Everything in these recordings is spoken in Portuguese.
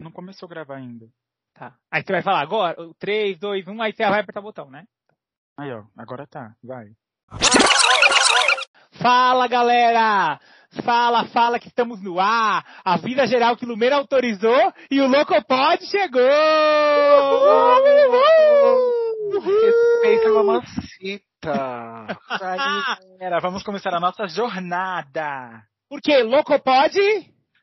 Não começou a gravar ainda. Tá. Aí você vai falar agora, 3, 2, 1, aí você vai apertar o botão, né? Aí, ó, agora tá, vai. Fala, galera! Fala, fala que estamos no ar! A vida geral que Lumeira autorizou e o Locopod chegou! Respeita a mamacita. Galera, vamos começar a nossa jornada. Por quê? Locopod?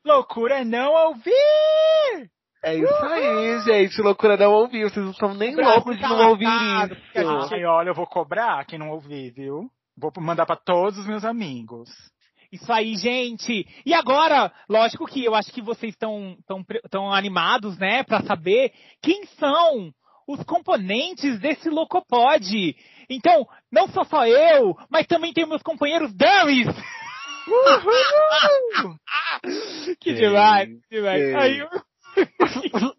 Loucura não ouvir! É isso aí, gente. Loucura não ouvir. Vocês não estão nem loucos de não ouvir isso. gente- olha, eu vou cobrar quem não ouvir, viu? Vou mandar pra todos os meus amigos. Isso aí, gente! E agora, lógico que eu acho que vocês estão tão, tão animados, né, pra saber quem são os componentes desse Locopod. Então, não sou só eu, mas também tem meus companheiros que demais, que demais. sim. Aí, eu-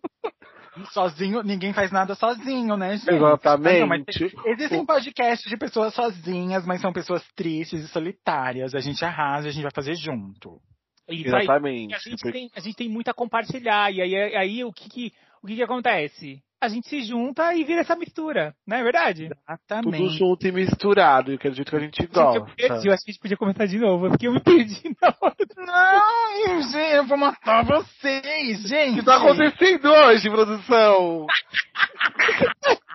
Sozinho, ninguém faz nada sozinho, né, gente? Exatamente. Não, mas Existem podcasts de pessoas sozinhas, mas são pessoas tristes e solitárias. A gente arrasa, a gente vai fazer junto. Exatamente. E a gente, tem, a gente tem muito a compartilhar. E aí, aí o, que, que, o que, que acontece? A gente se junta e vira essa mistura, não é verdade? Tudo Exatamente. junto e misturado, que é do jeito que a gente Gente, eu gosta. perdi, eu acho que a gente podia começar de novo, porque eu me perdi na hora. Não, gente, eu vou matar vocês, O gente. que tá acontecendo hoje, produção?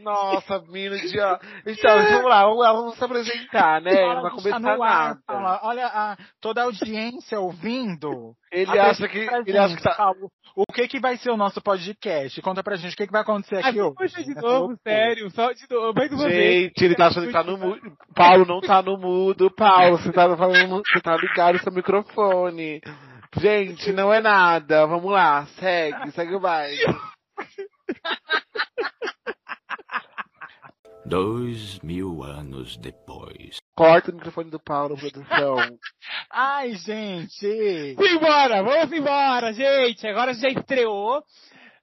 Nossa, menino de ó. Então, vamos lá, vamos lá, vamos se apresentar, né? Não vai começar no ar, nada. Paula. Olha a- toda a audiência ouvindo. Ele acha que. Ele acha que tá. O que que vai ser o nosso podcast? Conta pra gente o que que vai acontecer aqui hoje. poxa, de nessa novo, sério, só de novo, mais uma vez. Gente, ele tá achando que tá no mudo. Paulo não tá no mudo. Paulo, você tá falando. Você tá ligado no seu microfone. Gente, não é nada. Vamos lá, segue, segue o baile. Dois mil anos depois. Corta o microfone do Paulo, produção. Ai, gente. Simbora, vamos embora, gente. Agora já estreou.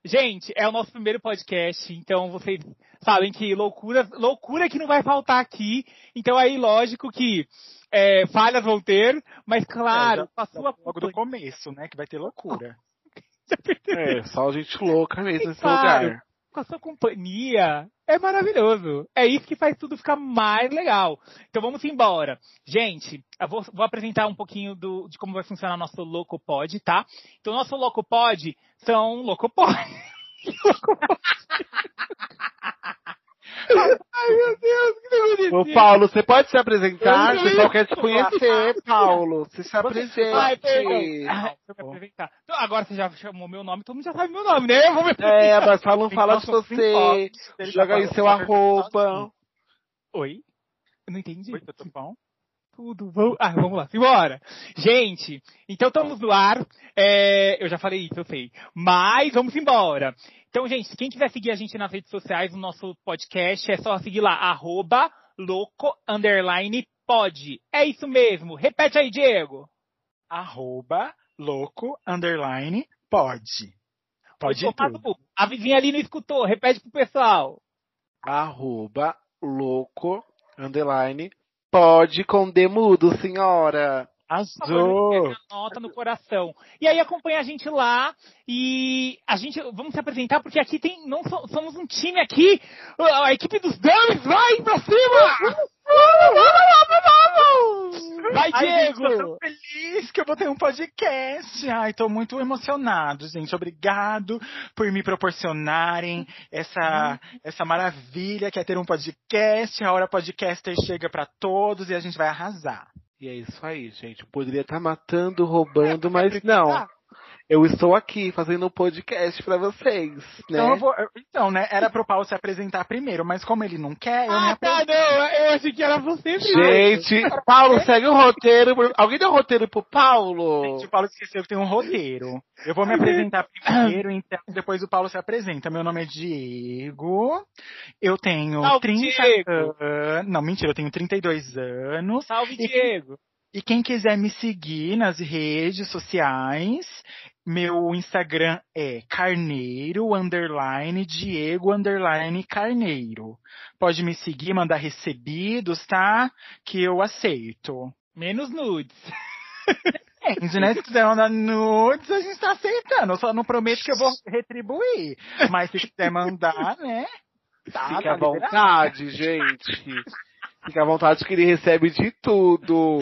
Gente, é o nosso primeiro podcast, então vocês sabem que loucura, loucura que não vai faltar aqui. Então aí, lógico que é, falhas vão ter, mas claro, É, já- a sua Logo do começo, né? Que vai ter loucura. É, só gente louca mesmo nesse Claro. lugar. Com a sua companhia é maravilhoso. É isso que faz tudo ficar mais legal. Então vamos embora. Gente, eu vou, vou apresentar um pouquinho do- de como vai funcionar nosso Locopod, tá? Então nosso Locopod são Locopod. Ai meu Deus, que Ô, bonitinho. Paulo, você pode se apresentar? O pessoal quer te conhecer, Paulo. Você se Ai, apresente. perdão. Ah, apresentar. Então, agora você já chamou meu nome, todo mundo já sabe meu nome, né? Eu vou me É, mas fala, não fala de Então, você. Joga tá aí seu arroba. Oi? Eu não entendi. Oi, tudo bom? Tudo, vamos, ah, vamos lá, simbora. Gente, então estamos no ar. É, eu já falei isso, eu sei. Mas vamos embora. Então, gente, quem quiser seguir a gente nas redes sociais, no nosso podcast, é só seguir lá, arroba louco underline pod. É isso mesmo. Repete aí, Diego. Arroba louco underline pode. Pode tudo. A vizinha ali não escutou, repete pro pessoal. Arroba louco, underline, pode com demudo, senhora. Azul. Anota no coração. E aí acompanha a gente lá e a gente vamos se apresentar porque aqui tem não so- somos um time aqui. A, equipe dos Dummies vai pra cima. Vai Ai, gente, tô Diego. tão feliz que eu vou ter um podcast. Ai, tô muito emocionado, gente. Obrigado por me proporcionarem essa, essa maravilha que é ter um podcast. A hora podcaster chega pra todos e a gente vai arrasar. E é isso aí, gente. Poderia estar matando, roubando, mas não. Eu estou aqui fazendo um podcast pra vocês, né? Então, eu vou, então, né? Era pro Paulo se apresentar primeiro, mas como ele não quer, eu me Ah, tá, apresento. não, eu achei que era você primeiro. Gente, Paulo, segue o roteiro. Alguém deu roteiro pro Paulo? Gente, o Paulo esqueceu que tem um roteiro. Eu vou me apresentar primeiro, então depois o Paulo se apresenta. Meu nome é Diego. Eu tenho Salve, 30 Diego. anos. Não, mentira, eu tenho 32 anos. Salve, E- Diego. E quem quiser me seguir nas redes sociais, meu Instagram é carneiro, underline, Diego, underline, carneiro. Pode me seguir, mandar recebidos, tá? Que eu aceito. Menos nudes. Depende, né? Se quiser mandar nudes, a gente tá aceitando. Eu só não prometo que eu vou retribuir. Mas se quiser mandar, né? Tá, Fique tá à liberado. vontade, gente. Fique à vontade que ele recebe de tudo.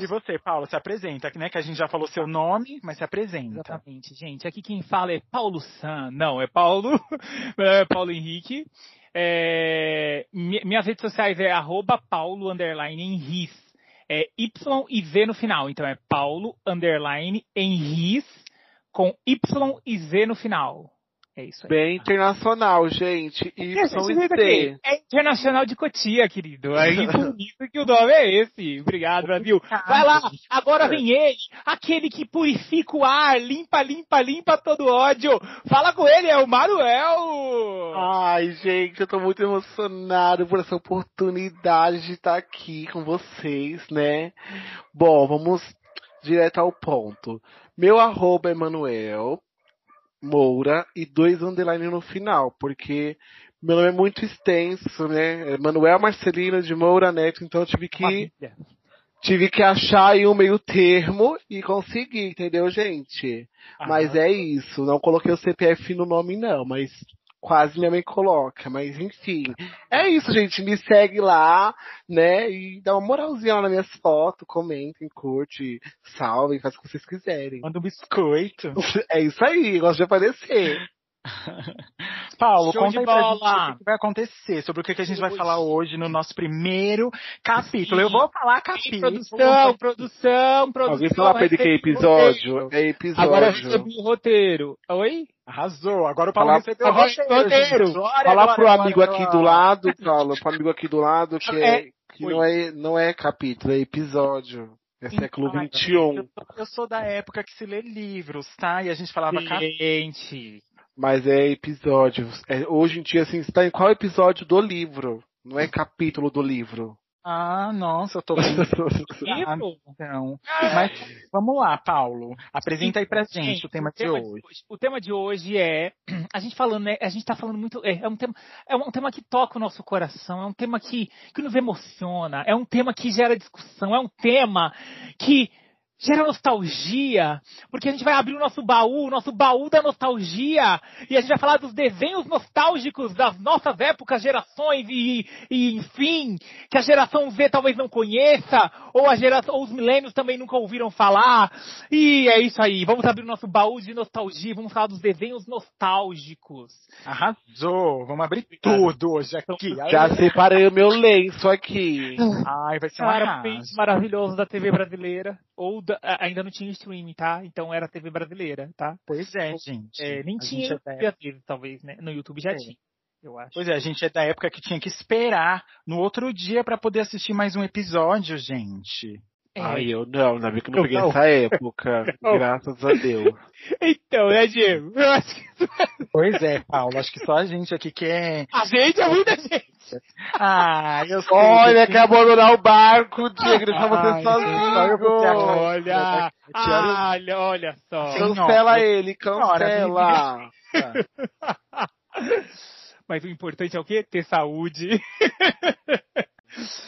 E você, Paulo, se apresenta, né? Que a gente já falou seu nome, mas se apresenta. Exatamente, gente. Aqui quem fala é Paulo San. Não, é Paulo. É Paulo Henrique. É, mi- minhas redes sociais é arroba Paulo underline Henris. É Y e Z no final. Então é Paulo underline Henris com Y e Z no final. É isso aí. Bem internacional, gente. Y vê C. daqui, É Internacional de Cotia, querido. Aí por isso que o nome é esse. Obrigado, Brasil. Vai lá, agora vem ele, aquele que purifica o ar, limpa, limpa, limpa todo ódio. Fala com ele, é o Manuel. Ai, gente, eu tô muito emocionado por essa oportunidade de estar aqui com vocês, né? Bom, vamos direto ao ponto. Meu arroba é Manuel Moura e dois underline no final, porque meu nome é muito extenso, né? É Manuel Marcelino de Moura Neto, então eu tive que, Família. tive que achar aí um meio termo e conseguir, entendeu, gente? Mas é isso, não coloquei o CPF no nome não, mas quase minha mãe coloca, mas enfim. É isso, gente, me segue lá, né, e dá uma moralzinha lá nas minhas fotos, comentem, curte, salvem, faz o que vocês quiserem. Manda um biscoito. É isso aí, gosto de aparecer. Paulo, Show conta aí pra gente o que vai acontecer, sobre o que, que a gente vai falar hoje no nosso primeiro capítulo. Eu vou falar capítulo. Produção, produção, produção. Alguém fala pra ele que é episódio? É Agora eu episódio. recebi o roteiro. Oi? Arrasou. Agora o Paulo Fala- recebeu o Agora roteiro. roteiro. gente. Glória, Fala glória, pro amigo aqui do lado, Paulo, pro amigo aqui do lado, que, é, É. que não, é, não é capítulo, é episódio. É século XXI. Eu sou, eu sou da época que se lê livros, tá? E a gente falava capítulo. Gente. Mas é episódio. É, hoje em dia, assim, você tá em qual episódio do livro? Não é capítulo do livro. Ah, nossa, eu tô bem. Livro? Então, mas vamos lá, Paulo. Apresenta aí pra gente, Gente, o tema de hoje. O tema de hoje é a gente falando, né? A gente tá falando muito. É, é um tema, é um tema que toca o nosso coração, é um tema que, que nos emociona, é um tema que gera discussão, é um tema que gera nostalgia, porque a gente vai abrir o nosso baú, o nosso baú da nostalgia, e a gente vai falar dos desenhos nostálgicos das nossas épocas, gerações e, e enfim, que a geração Z talvez não conheça, ou a geração, ou os milênios também nunca ouviram falar. E é isso aí, vamos abrir o nosso baú de nostalgia, vamos falar dos desenhos nostálgicos. Arrasou. Vamos abrir tudo hoje aqui. Já separei o meu lenço aqui. Ai, vai ser um maravilhoso da TV brasileira, ou da- ainda não tinha streaming, tá? Então era TV brasileira, tá? Pois é, gente. É, nem A tinha gente é vezes, talvez, né? No YouTube já É. tinha, eu acho. Pois é, a gente é da época que tinha que esperar no outro dia pra poder assistir mais um episódio, gente. É. Ai, eu não, ainda bem que eu não Eu peguei não. essa época. Não. Graças a Deus. Então, né, Diego? Eu acho que Pois é, Paulo. Acho que só a gente aqui quer. a gente é muita gente. Ah, eu sei. Olha, quer abandonar o barco, Diego, deixar você sozinho. Olha, olha, olha só. Cancela ele, cancela. Mas o importante é o quê? Ter saúde.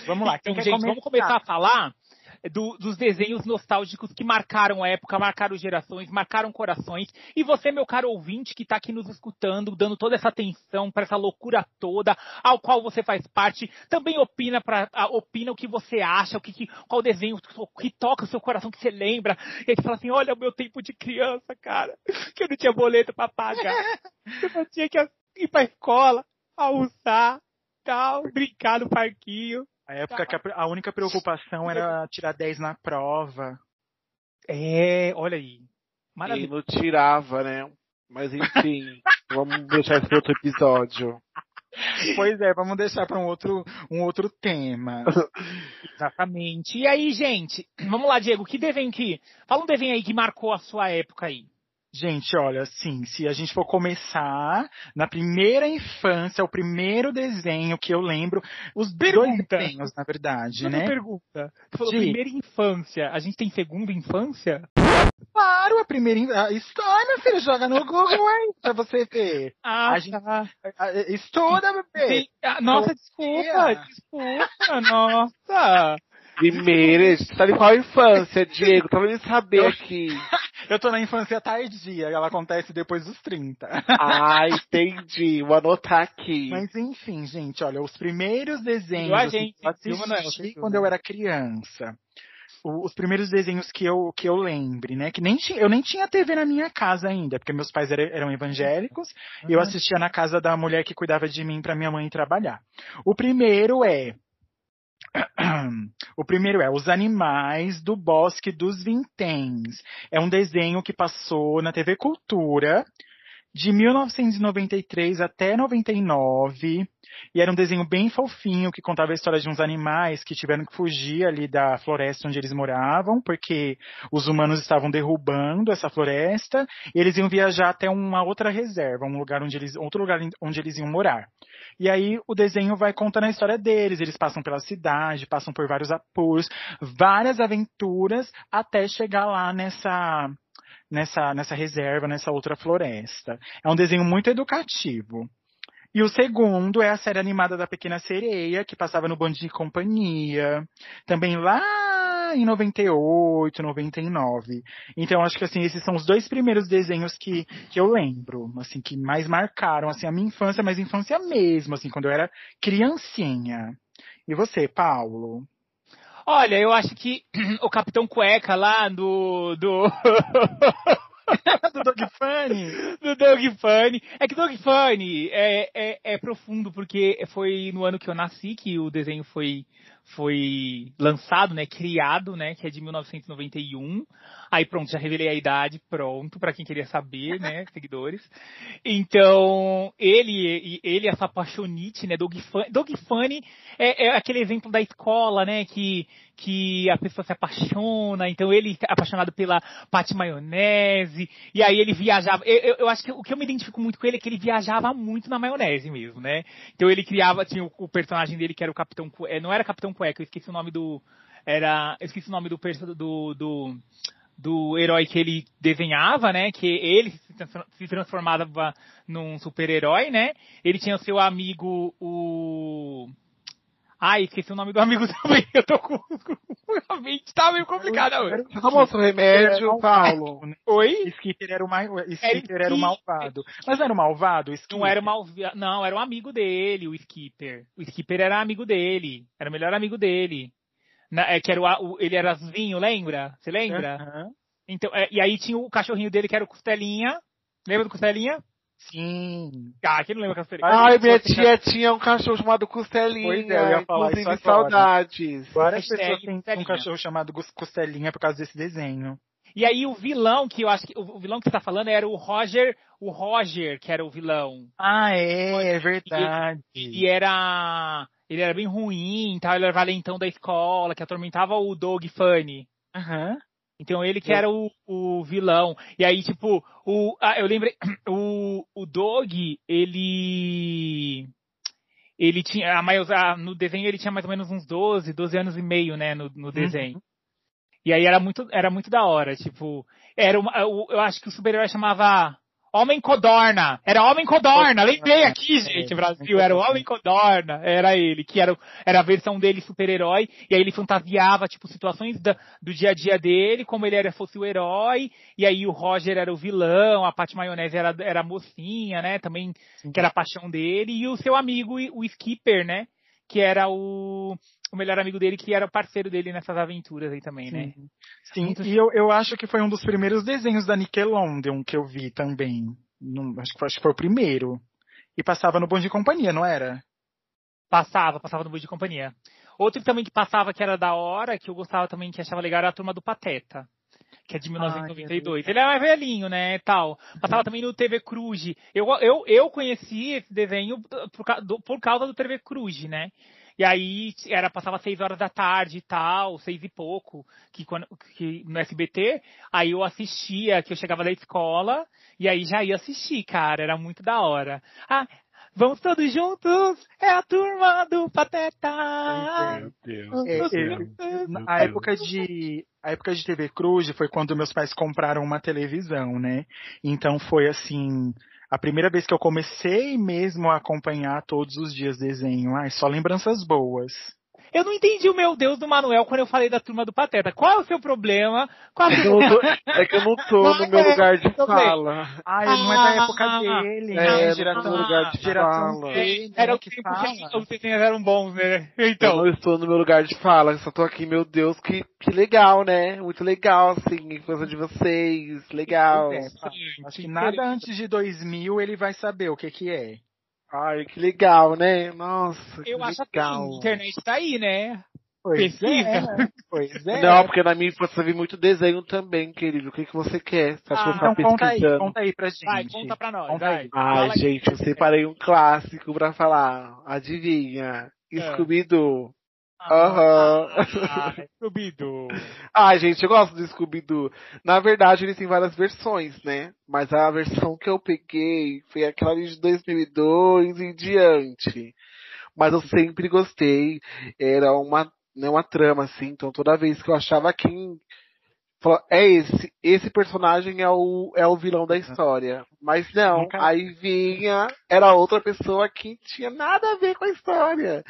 Vamos lá, Então, gente, vamos começar a falar do- dos desenhos nostálgicos que marcaram a época, marcaram gerações, marcaram corações. E você, meu caro ouvinte, que está aqui nos escutando, dando toda essa atenção para essa loucura toda, ao qual você faz parte, também opina, pra, opina o que você acha, o que, que- qual desenho que toca o seu coração, que você lembra. E aí fala assim, olha o meu tempo de criança, cara, que eu não tinha boleto para pagar. Eu não tinha que ir pra escola, almoçar, tal, brincar no parquinho. A época que a, a única preocupação era tirar 10 na prova. É, olha aí. E Maravilha. não tirava, né? Mas enfim, vamos deixar esse outro episódio. Pois é, vamos deixar para um outro, um outro tema. Exatamente. E aí, gente, vamos lá, Diego, que desenho que. Fala um desenho aí que marcou a sua época aí. Gente, olha, assim, se a gente for começar na primeira infância, o primeiro desenho que eu lembro, os dois Pergunta. desenhos, na verdade, Uma né? pergunta. Você falou Sim. primeira infância. A gente tem segunda infância? Claro, a primeira história, meu filho, joga no Google aí pra você ver. Ah, A gente- tá. A- Estuda, bebê. Ah, nossa, desculpa, desculpa, nossa. Primeiro, você tá em qual infância, Diego? Pra me saber aqui. Eu tô na infância tardia, ela acontece depois dos 30. Ah, entendi. Vou anotar aqui. Mas enfim, gente, olha, os primeiros desenhos Igual a gente, que eu Manuel? assisti quando eu era criança. O- Os primeiros desenhos que eu, que eu lembre, né? Que nem tinha, eu nem tinha TV na minha casa ainda, porque meus pais era- eram evangélicos e eu assistia na casa da mulher que cuidava de mim pra minha mãe trabalhar. O primeiro é. O primeiro é Os Animais do Bosque dos Vinténs. É um desenho que passou na TV Cultura de 1993 até 99. E era um desenho bem fofinho que contava a história de uns animais que tiveram que fugir ali da floresta onde eles moravam, porque os humanos estavam derrubando essa floresta, e eles iam viajar até uma outra reserva, um lugar onde eles, outro lugar onde eles iam morar. E aí o desenho vai contando a história deles, eles passam pela cidade, passam por vários apuros, várias aventuras até chegar lá nessa nessa nessa reserva, nessa outra floresta. É um desenho muito educativo. E o segundo é a série animada da Pequena Sereia, que passava no Band de Companhia, também lá em 98, 99. Então acho que assim, esses são os dois primeiros desenhos que, que eu lembro, assim, que mais marcaram assim a minha infância, mas infância mesmo, assim, quando eu era criancinha. E você, Paulo? Olha, eu acho que o Capitão Cueca lá do. do... Do Dog Funny? do Doug Funny. É que Doug Funny é, é, é profundo, porque foi no ano que eu nasci que o desenho foi, foi lançado, né? Criado, né? Que é de 1991. Aí pronto, já revelei a idade, pronto, pra quem queria saber, né? Seguidores. Então, ele, ele essa apaixonite, né? Doug Funny, Funny é, é aquele exemplo da escola, né? Que, que a pessoa se apaixona, então ele é apaixonado pela Pati Maionese, e aí ele viajava. Eu, eu, eu acho que o que eu me identifico muito com ele é que ele viajava muito na maionese mesmo, né? Então ele criava, tinha o, o personagem dele que era o Capitão Cueca, não era Capitão Cueca, eu esqueci o nome do. Era. Eu esqueci o nome do do, do, do herói que ele desenhava, né? Que ele se transformava num super-herói, né? Ele tinha o seu amigo, o. Ai, esqueci o nome do amigo também. Eu tô com. A mente tá meio complicada hoje. Seu remédio, Paulo? Oi? Skipper era o. Skipper era o malvado. Mas não era o malvado? o Skipper? Não era o malvia... Não, era um amigo dele, o Skipper. O Skipper era amigo dele. Era o melhor amigo dele. Na- é, que era o, o- ele era azulzinho, lembra? Você lembra? Então, é, e aí tinha o cachorrinho dele que era o Costelinha. Lembra do Costelinha? Sim. Ah, quem não lembra do Costelinha? Ai, minha tia tinha um cachorro chamado Costelinha. Pois é, eu ia falar inclusive, isso agora. saudades. Várias pessoas têm um cachorro chamado Costelinha por causa desse desenho. E aí o vilão, que eu acho que o vilão que você tá falando era o Roger, o Roger, que era o vilão. Ah, é, é verdade. E era. Ele era bem ruim, tal, ele era valentão da escola, que atormentava o Doug Funny. Aham. Então ele que era o, o vilão. E aí, tipo, o, ah, eu lembrei, o, o Dog, ele. Ele tinha. A a- no desenho ele tinha mais ou menos uns 12, 12 anos e meio, né, no, no desenho. E aí era muito, era muito da hora, tipo. Era uma, eu, eu acho que o super-herói chamava Homem Codorna. Era Homem Codorna. Lembrei aqui, gente, É, Brasil. Era o Homem Codorna. Era ele, que era, era a versão dele super-herói. E aí ele fantasiava, tipo, situações da- do dia a dia dele, como ele era, fosse o herói. E aí o Roger era o vilão, a Paty Maionese era, era a mocinha, né? Também, que era a paixão dele. E o seu amigo, o Skipper, né? Que era o, o melhor amigo dele, que era o parceiro dele nessas aventuras aí também, né? Sim, Sim, Muito e eu, eu acho que foi um dos primeiros desenhos da Nickelodeon que eu vi também. Não- acho, que foi, acho que foi o primeiro. E passava no Bom de Companhia, não era? Passava, passava no Boi de Companhia. Outro também que passava que era da hora, que eu gostava também, que achava legal, era a Turma do Pateta. Que é de 1992. Ele é mais velhinho, né, tal. Passava também no TV Cruz. Eu, eu, eu conheci esse desenho por, ca- do- por causa do TV Cruz, né? E aí era, passava seis horas da tarde e tal, seis e pouco, que, quando, que no SBT. Aí eu assistia, que eu chegava da escola, e aí já ia assistir, cara. Era muito da hora. Ah, vamos todos juntos, é a turma do Pateta. Meu Deus. É, é. Na- a época de a época de TV Cruz foi quando meus pais compraram uma televisão, né? Então foi assim a primeira vez que eu comecei mesmo a acompanhar todos os dias desenho. Ai, só lembranças boas. Eu não entendi o meu Deus do Manuel quando eu falei da turma do Pateta. Qual é o seu problema? Qual É que eu não tô, é que eu não tô no meu lugar de fala. Ah, não é da época Ah, dele, é, né? Geração, no lugar de geração fala. Z, Era né, o que tempo fala. que os desenhos eram bons, né? Eu Então. não estou no meu lugar de fala, eu só tô aqui, meu Deus, que, que legal, né? Muito legal, assim, a infância de vocês, legal. É, Acho que nada antes de 2000 ele vai saber o que que é. Ai, que legal, né? Nossa, que Eu acho que legal. a internet tá aí, né? Pois Pesquisa. é, pois é. Não, porque na minha infância eu vi muito desenho também, querido. O que, que você quer? Você acha que eu Então tá conta aí, pesquisando? conta aí pra gente. Vai, conta pra nós, Conta vai. aí. Ai, Fala aí. gente, eu separei um clássico pra falar. Adivinha? É. Scooby-Doo. Aham. Ah, Scooby-Doo. Ai, gente, eu gosto do Scooby-Doo. Na verdade, ele tem várias versões, né? Mas a versão que eu peguei foi aquela de 2002 em diante. Mas eu sempre gostei. Era uma, né, uma trama, assim. Então toda vez que eu achava quem. Falava, É esse, esse personagem é o, é o vilão da história. Mas não, aí vinha, era outra pessoa que tinha nada a ver com a história.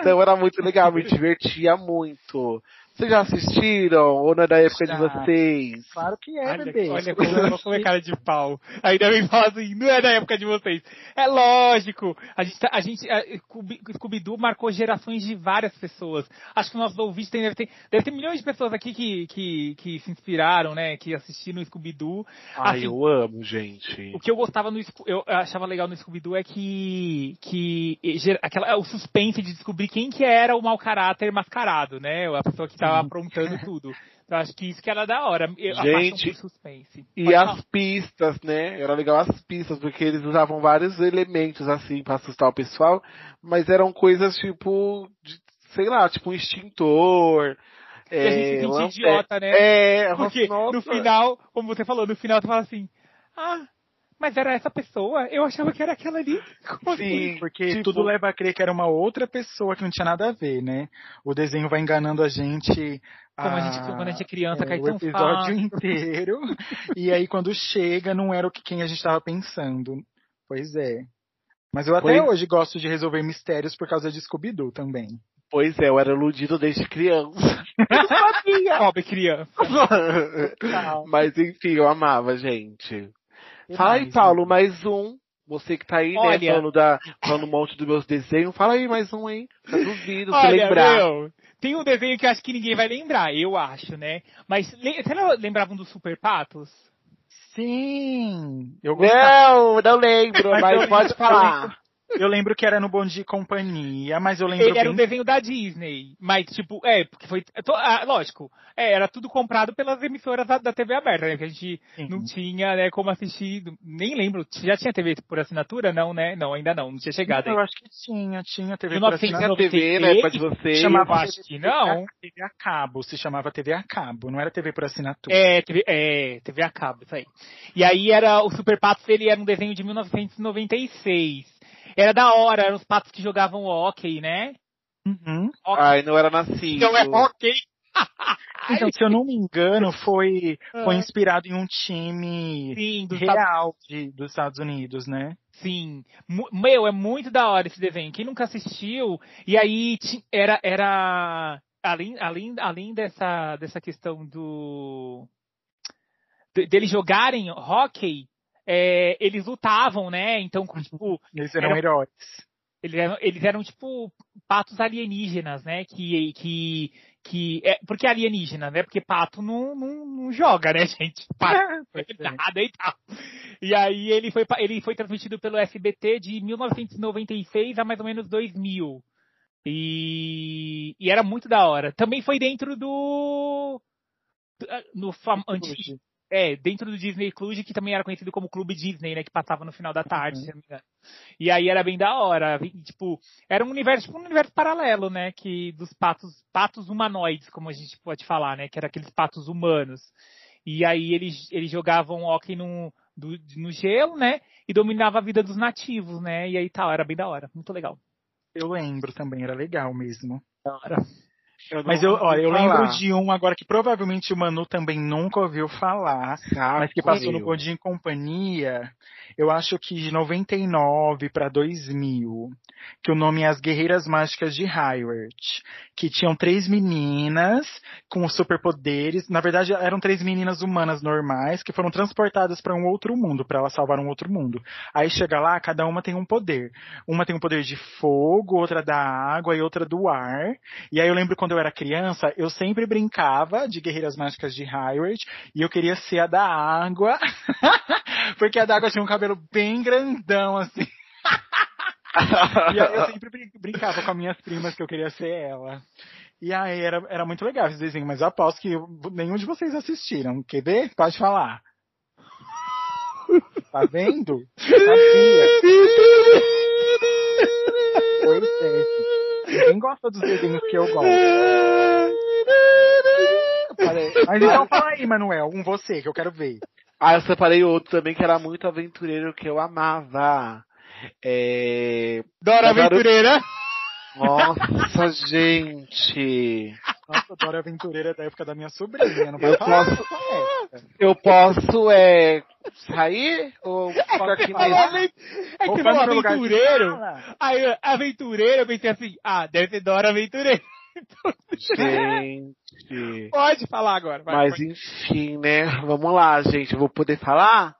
Então era muito legal, me divertia muito. Vocês já assistiram? Ou não é da época de Já. vocês? Claro que é, Olha, bebê. olha como eu vou comer cara de pau. Ainda bem fala assim, não é da época de vocês. É lógico. A gente, tá- a gente, a, Scooby- Scooby-Doo marcou gerações de várias pessoas. Acho que nossos ouvintes tem, deve ter, deve ter milhões de pessoas aqui que, que, que se inspiraram, né? Que assistiram o Scooby-Doo. Ai, Assim, eu amo, gente. O que eu gostava no eu achava legal no Scooby-Doo é que que aquela o suspense de descobrir quem que era o mau caráter mascarado, né? A pessoa que tava aprontando tudo. Eu acho que isso que era da hora. Eu- Gente, suspense. E Pode as falar. pistas, né? Era legal as pistas, porque eles usavam vários elementos, assim, pra assustar o pessoal, mas eram coisas tipo, de- sei lá, tipo um extintor. E a gente se é, sente idiota, né? É, Porque nossa, no final, como você falou, no final tu fala assim, ah, mas era essa pessoa? Eu achava que era aquela ali. Como assim? Sim, Porque tipo, tudo leva a crer que era uma outra pessoa que não tinha nada a ver, né? O desenho vai enganando a gente. Como a gente, quando a gente é criança, cai o tão episódio fácil. inteiro. e aí quando chega, não era o que quem a gente estava pensando. Pois é. Mas eu até Pois- hoje gosto de resolver mistérios por causa de Scooby-Doo também. Pois é, eu era iludido desde criança. Eu sabia. Pobre criança. Mas enfim, eu amava, gente. Fala aí, Paulo, né? mais um. Você que tá aí, Olha. né, falando, da, falando um monte dos meus desenhos. Fala aí mais um, hein? Eu duvido, se lembrar. meu, tem um desenho que eu acho que ninguém vai lembrar, eu acho, né? Mas você lembravam dos Super Patos? Sim! Eu gostava. Não, não lembro, Mas mas, pode lembro- falar. Eu lembro que era no Bom Dia e Companhia, mas eu lembro Ele era um desenho da Disney, mas tipo, é, porque foi, to- ah, lógico, é, era tudo comprado pelas emissoras da, da TV aberta, né? Que a gente Sim. não tinha, né, como assistir, nem lembro, já tinha TV por assinatura? Não, né? Não, ainda não, não tinha chegado Eu aí. acho que tinha, tinha TV por 1900 assinatura. Tinha TV na época de vocês. Chamava eu acho que não. TV a cabo, se chamava TV a cabo, não era TV por assinatura. É, TV, é, TV a cabo, isso aí. E aí era, o Super Patos, ele era um desenho de 1996. Era da hora, eram os patos que jogavam hockey, né? Uhum. Hockey. Ai, não era nascido. Então é hockey. Então, se eu não me engano, foi, foi Ah. inspirado em um time Sim, Estados- real de, dos Estados Unidos, né? Sim. Meu, é muito da hora esse desenho. Quem nunca assistiu, e aí era, era além, além, além dessa, dessa questão do de- deles jogarem hockey, é, eles lutavam, né? Então, tipo, Eles eram Era- heróis. eles eram, eles eram tipo patos alienígenas, né? Que que que é porque é alienígena, né? Porque pato não, não, não joga, né, gente? Pato Pois é. nada e tal. E aí ele foi ele foi transmitido pelo SBT de 1996 a mais ou menos 2000. E, e era muito da hora. Também foi dentro do no fam, anti, é, dentro do Disney Club, que também era conhecido como Clube Disney, né? Que passava no final da tarde, Uhum. se não me engano. E aí era bem da hora. e, Tipo, era um universo, tipo, um universo paralelo, né? Que dos patos, patos humanoides, como a gente pode falar, né? Que era aqueles patos humanos. E aí eles, eles jogavam hockey no, do- no gelo, né? E dominava a vida dos nativos, né? E aí tal, era bem da hora. Muito legal. Eu lembro também, era legal mesmo. Da hora. Eu Mas eu, olha, eu lembro de um agora que provavelmente o Manu também nunca ouviu falar, mas que passou no Dia em Companhia, eu acho que de 99 para 2000, que o nome é As Guerreiras Mágicas de Hyrule, que tinham três meninas com superpoderes, na verdade eram três meninas humanas normais que foram transportadas para um outro mundo, para elas salvar um outro mundo. Aí chega lá, cada uma tem um poder. Uma tem um poder de fogo, outra da água e outra do ar. E aí eu lembro quando eu era criança, eu sempre brincava de Guerreiras Mágicas de Hyrule e eu queria ser a da água, porque a da água tinha um cabelo bem grandão assim. E aí eu sempre brin- brincava com as minhas primas que eu queria ser ela. E aí era, era muito legal esse desenho, mas eu aposto que nenhum de vocês assistiram. Quer ver? Pode falar. Tá vendo? Sabia. Pois é. Ninguém gosta dos desenhos que eu gosto. Mas então fala aí, Manuel, um você, que eu quero ver. Ah, eu separei outro também que era muito aventureiro que eu amava. É... Dora Aventureira. Nossa, gente. Nossa, Dora Aventureira é da época da minha sobrinha, não vai Eu falar posso-. Eu posso é, sair ou ficar aqui mesmo? É que falou no aventureiro. Aí, aventureiro, eu pensei assim, ah, deve ser Dora Aventureiro. Gente. Pode falar agora. vai, Mas pode, enfim, né? Vamos lá, gente. Eu vou poder falar?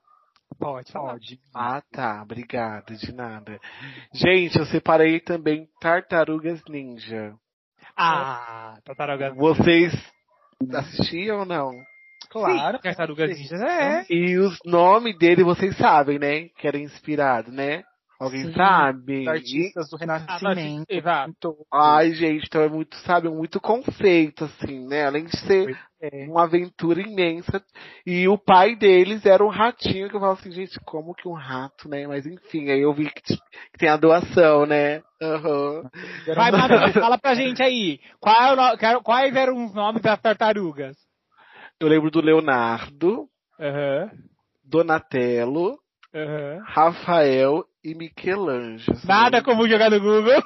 Pode falar. Pode. Ah, tá. Obrigado, de nada. Gente, eu separei também Tartarugas Ninja. Ah, Tartarugas Vocês assistiam ou não? Claro. Tartarugas Ninjas é. E os nomes dele vocês sabem, né? Que era inspirado, né? Alguém Sim, sabe? Os artistas do Renascimento. Exato. pintou. Ai, gente, então é muito, sabe, muito conceito, assim, né? Além de ser É. uma aventura imensa. E o pai deles era um ratinho, que eu falo assim, gente, como que um rato, né? Mas enfim, aí eu vi que, que tem a doação, né? Aham. Vai, Manu, fala pra gente aí. Qual é Quais eram os nomes das tartarugas? Eu lembro do Leonardo, Aham. Donatello, Aham. Rafael e Michelangelo. Nada como jogar no Google.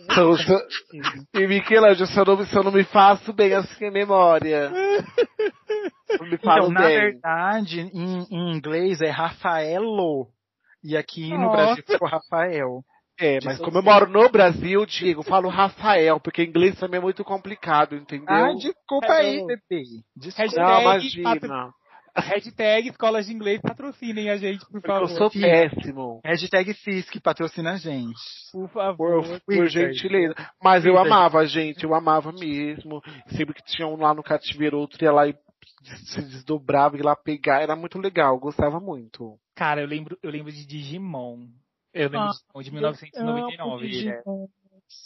Então, e Michelangelo, se eu, não, se eu não me faço bem assim a memória. Não me falo Então, na bem. verdade, em, em inglês é Rafaelo. E aqui no Nossa. Brasil ficou Rafael. É, mas como eu moro no Brasil, Diego, eu falo Rafael, porque inglês também é muito complicado, entendeu? Ah, desculpa aí, bebê. Desculpa. Não, imagina. Hashtag escolas de inglês patrocinem a gente, por Porque eu favor. sou péssimo. Hashtag FISC patrocina a gente. Por favor. Por gentileza. Mas eu amava, gente, eu amava mesmo. Sempre que tinha um lá no cativeiro, outro ia lá e se desdobrava e lá pegar. Era muito legal, eu gostava muito. Cara, eu lembro, eu lembro de Digimon. Eu lembro Ah, de Digimon de 1999. ele é-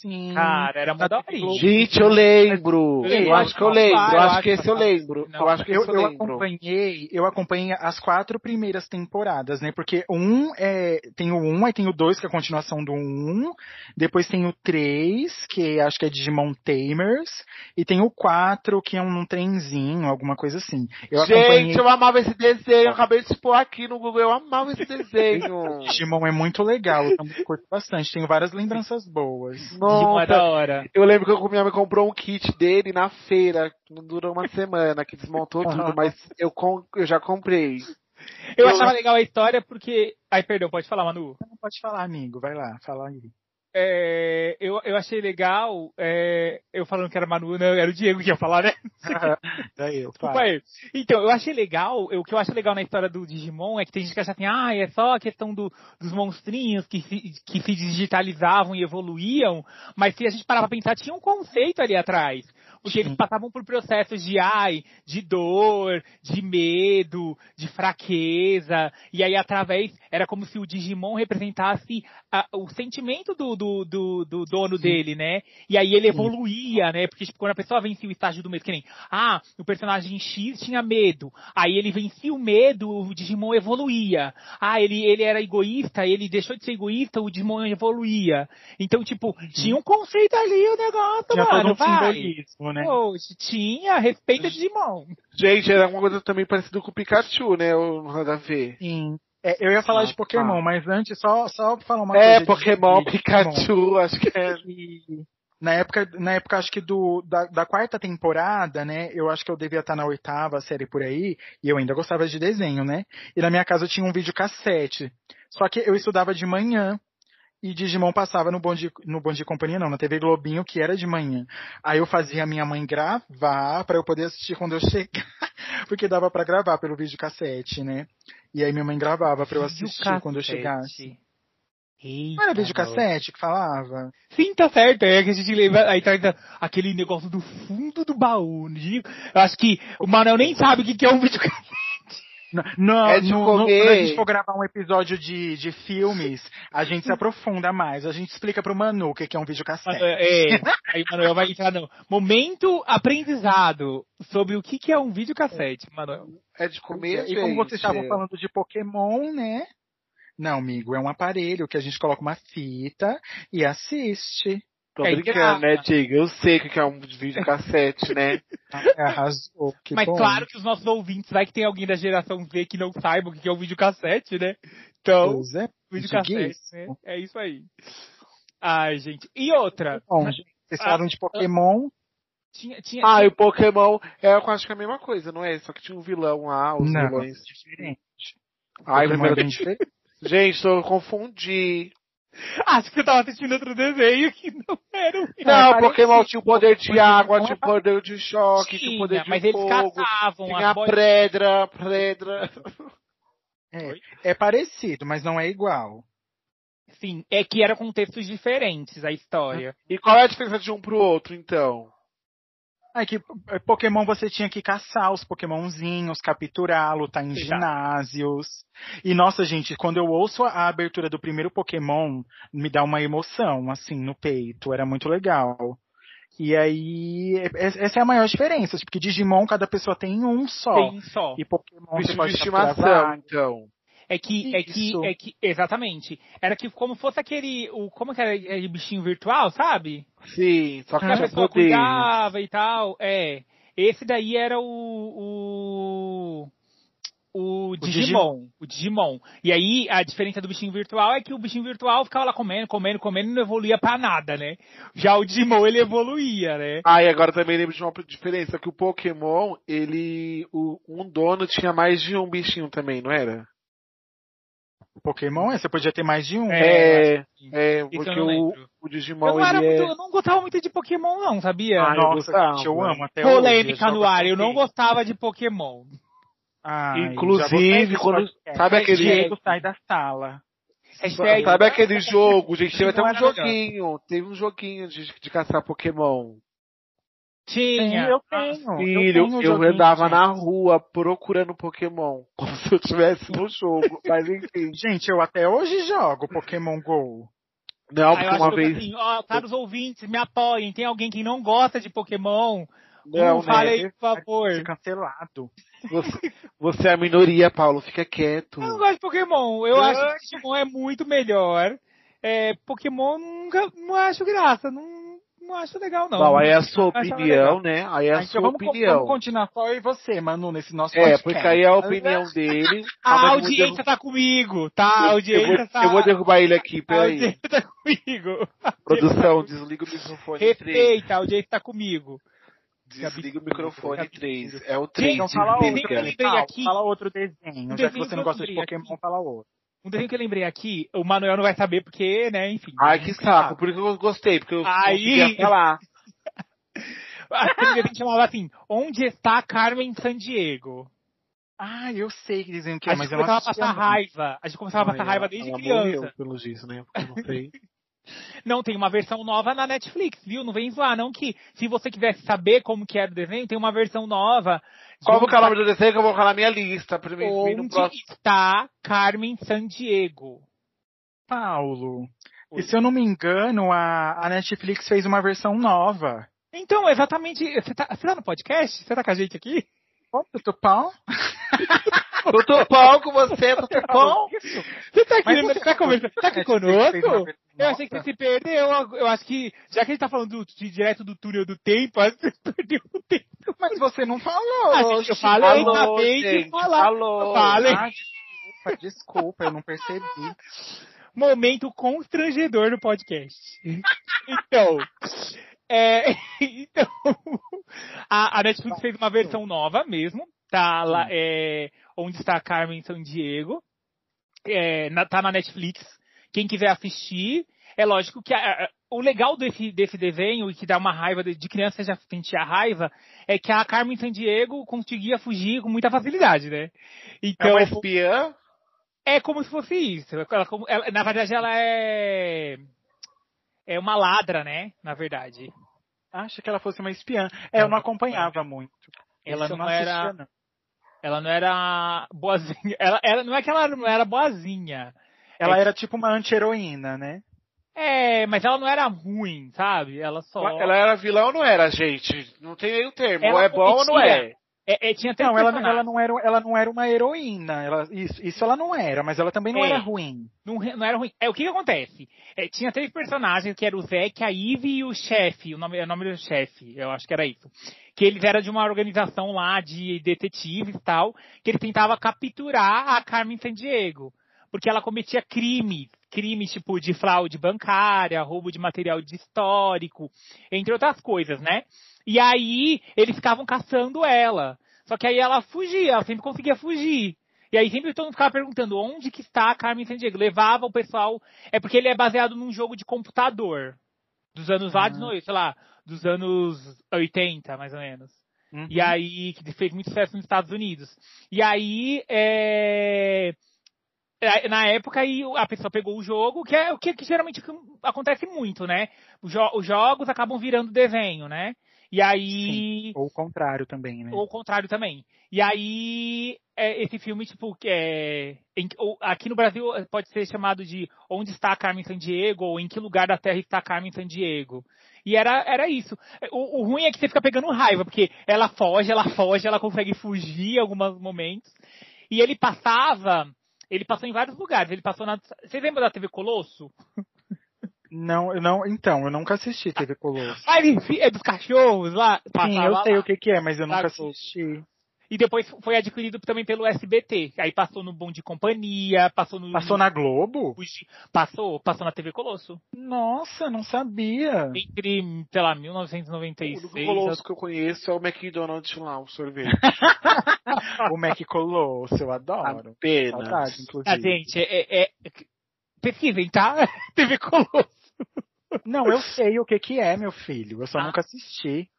Sim. Cara, era muito da. Gente, eu lembro. Eu acho que eu lembro. acho Eu acho que esse eu lembro. Não, Eu acho que Eu, esse eu eu lembro. acompanhei, eu acompanhei as quatro primeiras temporadas, né? Porque um é, tem o um, aí tem o dois, que é a continuação do um, depois tem o três, que acho que é Digimon Tamers, e tem o quatro, que é um trenzinho, alguma coisa assim. Eu acompanhei. Gente, eu amava esse desenho. Eu acabei de expor aqui no Google. Eu amava esse desenho. Digimon é muito legal, eu também curto bastante, tenho várias lembranças boas. Digimon é da Nossa, hora. eu lembro que eu- minha mãe comprou um kit dele na feira. Não durou uma semana, que desmontou tudo. Mas eu, com- eu já comprei. Eu Eu- achava legal a história porque. Ai, perdão, pode falar, Manu. Não pode falar, amigo, vai lá, fala aí. É, eu, eu achei legal, é, eu falando que era Manu, não, era o Diego que ia falar, né? Daí eu Desculpa falo. aí. Então, eu achei legal, eu- o que eu acho legal na história do Digimon é que tem gente que acha assim, ah, é só a questão do- dos monstrinhos que se, que se digitalizavam e evoluíam, mas se a gente parar pra pensar, tinha um conceito ali atrás. Porque eles Sim. passavam por processos de ai, de dor, de medo, de fraqueza, e aí através, era como se o Digimon representasse a- o sentimento do, do, do, do dono dele, né? E aí ele evoluía, né? Porque tipo, quando a pessoa vencia o estágio do medo, que nem, ah, o personagem X tinha medo, aí ele vencia o medo, o Digimon evoluía. Ah, ele, ele era egoísta, ele deixou de ser egoísta, o Digimon evoluía. Então, tipo, tinha um conceito ali o negócio, Tinha todo mano, um vai. simbolismo, né? Poxa, tinha, respeita Digimon. Gente, era uma coisa também parecida com o Pikachu, né? O nada a ver. Sim. É, eu ia falar Ah, de Pokémon, tá. mas antes só, só falar uma É, coisa. de- Pokémon, de Pikachu, acho que é. Na época, na época acho que do, da, da quarta temporada, né? Eu acho que eu devia estar na oitava série por aí, e eu ainda gostava de desenho, né? E na minha casa tinha um vídeo cassete. Só que eu estudava de manhã. E Digimon passava no bonde, no bonde de companhia, não, na TV Globinho, que era de manhã. Aí eu fazia a minha mãe gravar pra eu poder assistir quando eu chegar. Porque dava pra gravar pelo vídeo cassete, né? E aí minha mãe gravava pra eu assistir quando eu chegasse. Eita, Não era vídeo cassete que falava? Sim, tá certo. É que a gente lembra. Aí tá aquele negócio do fundo do baú. né? Eu acho que o Manuel nem sabe o que é um vídeo Não, É de no- no- comer. quando a gente for gravar um episódio de, de filmes, a gente se aprofunda mais. A gente explica pro Manu o que que é um vídeo cassete. É, aí o Manuel vai entrar no momento aprendizado sobre o que que é um videocassete, Manuel. É de comer, e como vocês estavam falando de Pokémon, né? Não, amigo, é um aparelho que a gente coloca uma fita e assiste. Tô É, brincando, né, Diga? Eu sei o que é um vídeo cassete, né? Arrasou. Que Mas bom. claro que os nossos ouvintes, vai que tem alguém da geração Z que não saiba o que é um videocassete, né? Então, Pois é. videocassete, né? É isso aí. Ai, gente. E outra? Bom, gente, vocês falaram de Pokémon. Tinha, tinha, Ah, e o Pokémon é quase que a mesma coisa, não é? Só que tinha um vilão lá, os Não, vilões. diferente. Ai, Pokémon é bem diferente. Gente, eu confundi. Acho que você tava assistindo outro desenho que não era o Não, parecido. Pokémon tinha o poder de água, é tinha o poder de choque, tinha o poder de mas eles fogo, caçavam tinha a bolinhas. pedra, pedra. É parecido, mas não é igual. Sim, é que eram contextos diferentes a história. E qual é a diferença de um pro outro, então? É que eh, Pokémon você tinha que caçar os Pokémonzinhos, capturar, lutar em Exato. ginásios. E nossa, gente, quando eu ouço a abertura do primeiro Pokémon, me dá uma emoção, assim, no peito. Era muito legal. E aí, é- é- essa é a maior diferença. Porque Digimon, cada pessoa tem um só. Tem só. E Pokémon você de pode estimação, capturar então. É que, é que, é que, exatamente. Era que como fosse aquele, o, como que era aquele bichinho virtual, sabe? Sim, só que a pessoa poder. cuidava e tal. É. Esse daí era o, o, o Digimon, o Digimon. E aí, a diferença do bichinho virtual é que o bichinho virtual ficava lá comendo, comendo, comendo e não evoluía pra nada, né? Já o Digimon, ele evoluía, né? Ah, e agora também lembro de uma diferença, que o Pokémon, ele. O, um dono tinha mais de um bichinho também, não era? Pokémon, é, você podia ter mais de um. É, É, é, Isso porque eu o, o Digimon Eu não, era ele é. muito, eu não gostava muito de Pokémon, não, sabia? Ah, eu Nossa, gostava. gente, eu amo até Polêmica eu no ar, eu não gostava de Pokémon. Já Inclusive, quando- sabe aquele- Diego sai da sala. Hashtag- Sabe aquele jogo, gente? Teve até um joguinho. Teve um joguinho de, de caçar Pokémon. Tinha. eu tenho. Filho, tenho eu, o joguinho, andava gente. na rua procurando Pokémon. Como se eu estivesse no jogo. Mas enfim. Gente, eu até hoje jogo Pokémon GO. Não, Ah, eu porque acho uma vez. assim, ó, caros ouvintes, me apoiem. Tem alguém que não gosta de Pokémon? Não, Não, fale aí, né? por favor. Cancelado. Você, você é a minoria, Paulo. Fica quieto. Eu não gosto de Pokémon. Eu Ah. acho que Digimon é muito melhor. É, Pokémon nunca, não acho graça. Não, não acho legal, não. Não, aí é a sua opinião, né? Aí é a então sua vamos, opinião. vamos continuar só eu e você, Manu, nesse nosso É, podcast. porque aí é a opinião dele. A Ah, vou audiência tá comigo, tá? A derru- audiência eu, vou, tá. eu vou derrubar ele aqui, A peraí. audiência tá comigo. Produção, desliga o microfone 3. Respeita, a audiência tá comigo. Desliga o microfone 3. É o Gente, 3. Então fala outro. Desenho aqui- fala outro desenho. Já que você não gosta de Pokémon, fala outro. Um desenho que eu lembrei aqui, o Manuel não vai saber porque, né, enfim. Ai, que saco. Por isso que eu gostei, porque eu Aí- falar. Desenho que chamava assim, Onde está Carmen Sandiego? Ah, eu sei que desenho que é, a mas gente eu não começava a passar não. raiva. A gente começava a passar Ai, raiva ela- desde ela criança. Morreu, pelo visto, né? Porque eu não sei. Não, tem uma versão nova na Netflix, viu? Não vem zoar, não que se você quisesse saber como que era o desenho, tem uma versão nova. Qual o nome do desenho que eu vou colocar na minha lista? Pra mim Onde próximo. está Carmen Sandiego? Paulo. E se eu não me engano, a, a Netflix fez uma versão nova. Então, exatamente. Você tá, você tá no podcast? Você tá com a gente aqui? Ô, Tutupão? Pão com você, tô pão. Você tá aqui, Mas você tá, conversando, tá aqui conosco? Eu achei que nova? você se perdeu. Eu, acho que, já que a gente tá falando do, de, direto do túnel do tempo, acho que você perdeu o tempo. Mas você não falou. Ah, gente, eu falei, Alô, acabei de gente, falar. alô. Falei. Ah, desculpa, desculpa, eu não percebi. Momento constrangedor no podcast. Então, é, então a, a Netflix fez uma versão nova mesmo, tá lá, é, onde está a Carmen San Diego, é, na, tá na Netflix. Quem quiser assistir, é lógico que a, a, o legal desse, desse desenho e que dá uma raiva de, de criança já sentir a raiva é que a Carmen San Diego conseguia fugir com muita facilidade, né? Então, é uma espiã? É como se fosse isso. Ela, ela, na verdade, ela é é uma ladra, né? Na verdade. Acha que ela fosse uma espiã. É, eu não acompanhava muito. Ela não, não era. Não. Ela não era boazinha. Ela, ela, não é que ela não era boazinha. Ela é era tipo uma anti-heroína, né? É, mas ela não era ruim, sabe? Ela só. Ela era vilã ou não era, gente? Não tem meio termo. Ela ou é bom ou não é? É, é, tinha não, ela, ela, não era, ela não era uma heroína. Ela, isso, isso ela não era, mas ela também não é, era ruim. Não, não era ruim. É, o que, que acontece? É, tinha três personagens, que era o Zack, a Eve e o chefe. O nome, o nome do chefe, eu acho que era isso. Que eles eram de uma organização lá de detetives e tal, que ele tentava capturar a Carmen Sandiego. Porque ela cometia crimes. Crimes tipo de fraude bancária, roubo de material de histórico, entre outras coisas, né? E aí eles ficavam caçando ela. Só que aí ela fugia, ela sempre conseguia fugir. E aí sempre todo mundo ficava perguntando onde que está a Carmen Sandiego. Levava o pessoal. É porque ele é baseado num jogo de computador. Dos anos lá, de, sei lá, dos anos 80, mais ou menos. Uhum. E aí, que fez muito sucesso nos Estados Unidos. E aí, é... Na época, aí a pessoa pegou o jogo, que é o que, que geralmente acontece muito, né? Os jogos acabam virando desenho, né? E aí. Sim, ou o contrário também, né? Ou o contrário também. E aí, é, esse filme, tipo, é, em, ou, aqui no Brasil pode ser chamado de Onde está a Carmen Sandiego? ou Em que lugar da Terra está a Carmen Sandiego? E era, era isso. O, o, ruim é que você fica pegando raiva, porque ela foge, ela foge, ela consegue fugir em alguns momentos. E ele passava, ele passou em vários lugares. Ele passou na. Você lembra da TV Colosso? Não, não, então, eu nunca assisti TV Colosso. Mas enfim, é dos cachorros lá? Sim, eu sei lá. o que, que é, mas eu nunca assisti. E depois foi adquirido também pelo SBT. Aí passou no Bom de Companhia, passou no. Passou na Globo? Passou, passou na TV Colosso. Nossa, não sabia. Entre, sei lá, 1996. O Colosso que eu conheço é o McDonald's lá, o sorvete. o Mac Colosso, eu adoro. Apenas. Saudade, inclusive. A gente, é, é, pesquisem, tá? TV Colosso. Não, eu sei o que que é, meu filho. Eu só ah. nunca assisti.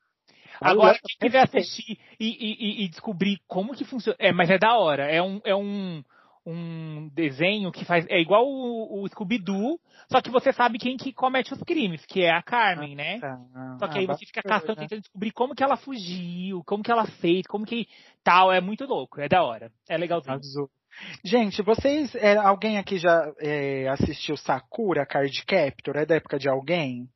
Agora, quem quiser assistir e, e, e, descobrir como que funciona. É, mas é da hora. É um, é um, um desenho que faz. É igual o, o Scooby-Doo, só que você sabe quem que comete os crimes, que é a Carmen, né? Ah, só que aí você fica caçando, tentando descobrir como que ela fugiu, como que ela fez, como que tal. É muito louco, é da hora. É legalzinho. Azul. Gente, vocês. É, alguém aqui já é, assistiu Sakura Card Captor? É da época de alguém?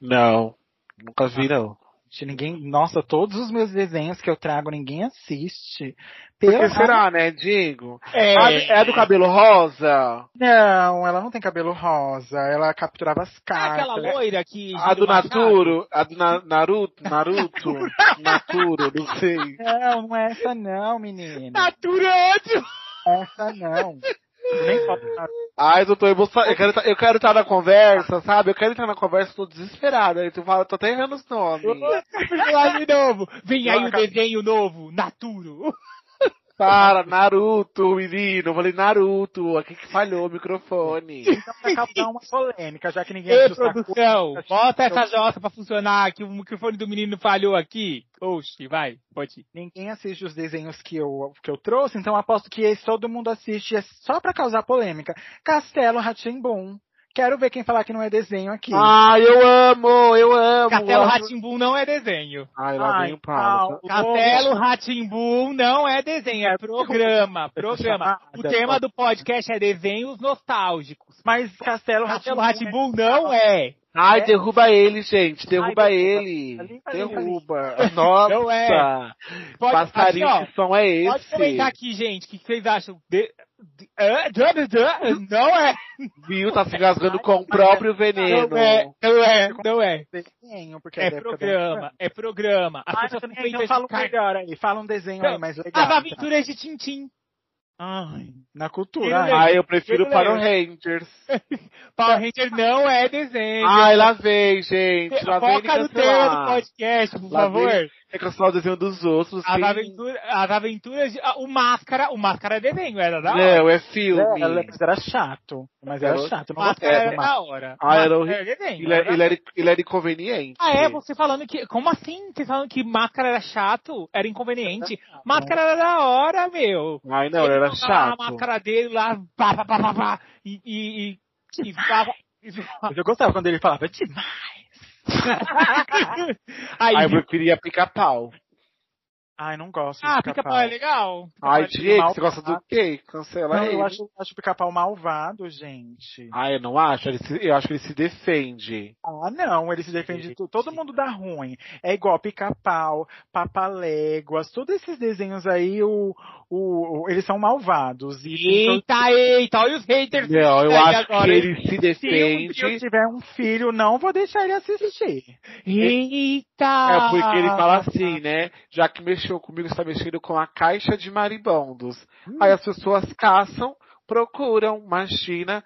Não, nunca vi não. Ninguém, nossa, todos os meus desenhos que eu trago, ninguém assiste. Por que será, né, Diego? É, ah, é do cabelo rosa? Não, ela não tem cabelo rosa. Ela capturava as cartas. É aquela loira que. A do Naturo? A do Na, Naruto? Naruto? Naturo, não sei. Não, não é essa não, menina. Naturo é ótimo! Essa não. Nem Ai, doutor, eu, eu quero, eu quero estar na conversa, sabe? Eu quero entrar na conversa, tô desesperado. Aí tu fala, tô até errando os nomes. Lá de novo. Vem aí o desenho novo, Naturo. Para, Naruto, menino. Eu falei Naruto. Aqui que falhou o microfone. Então vai causar uma polêmica, já que ninguém... Ei, produção, bota essa jota pra funcionar, que o microfone do menino falhou aqui. Oxi, vai, pode ir. Ninguém assiste os desenhos que eu, que eu trouxe, então aposto que esse todo mundo assiste é só pra causar polêmica. Castelo Ratimbum. Quero ver quem falar que não é desenho aqui. Ah, eu amo, eu amo. Castelo Ratimbum não é desenho. Ai, lá vem o Paulo. Castelo Ratimbum não é desenho, é programa, programa. O tema do podcast é desenhos nostálgicos. Mas Castelo Ratimbum não é. Ai, é. derruba ele, gente. Derruba Ai, ele. derruba. Nossa. Não é. Pode, Passarinho, assim, ó, que som é esse? Pode comentar aqui, gente. O que vocês acham? De... Não é. Viu? Tá se gasgando com o próprio veneno. Não é, não é, não é. É programa, é programa. As pessoas então fala um melhor aí. Fala um desenho aí mais legal. As aventuras de Tintim. Ai, na cultura. Ah, eu prefiro Eu para o lembro. Rangers. Power Ranger não é desenho. Ai, lá vem, gente. Lá vem Foca no tema do podcast, por Lá favor. É cancelar o desenho dos outros. As, aventuras, as aventuras de. ah, O Máscara. O Máscara é desenho, era da hora. Não, é filme. É, mas era chato. Mas era Era- chato. O Não Máscara gostava era mais. da hora. Ah, era Máscara horrível. desenho. Ele, era ele, era, ele era inconveniente. Ah, é? Você falando que. Como assim? Você falando que máscara era chato? Era inconveniente? Máscara era da hora, meu. Ai, não, Ele era chato. A máscara dele lá, pá, pá, pá, pá, pá, e, e, e, e ficava. e eu gostava quando ele falava demais. Aí, Ai, eu preferia pica-pau. Ai, não gosto ah, de pica-pau pica-pau. é legal. Ai, Pica-pau é Diego, mal- você gosta do quê? Cancela Não, ele. eu acho, acho o pica-pau malvado, gente. Ai, eu não acho. Ele se- eu acho que ele se defende. Ah, não, ele se defende de tudo. Todo mundo dá ruim. É igual pica-pau, papaléguas, todos esses desenhos aí, o, o, eles são malvados. E Eita, eita, olha os haters. Não, eu Aí acho agora, que ele se se um defende. dia eu tiver um filho, não vou deixar ele assistir. Eita! É porque ele fala assim, né? Já que mexeu comigo, está mexendo com a caixa de maribondos. Aí as pessoas caçam, procuram, imagina.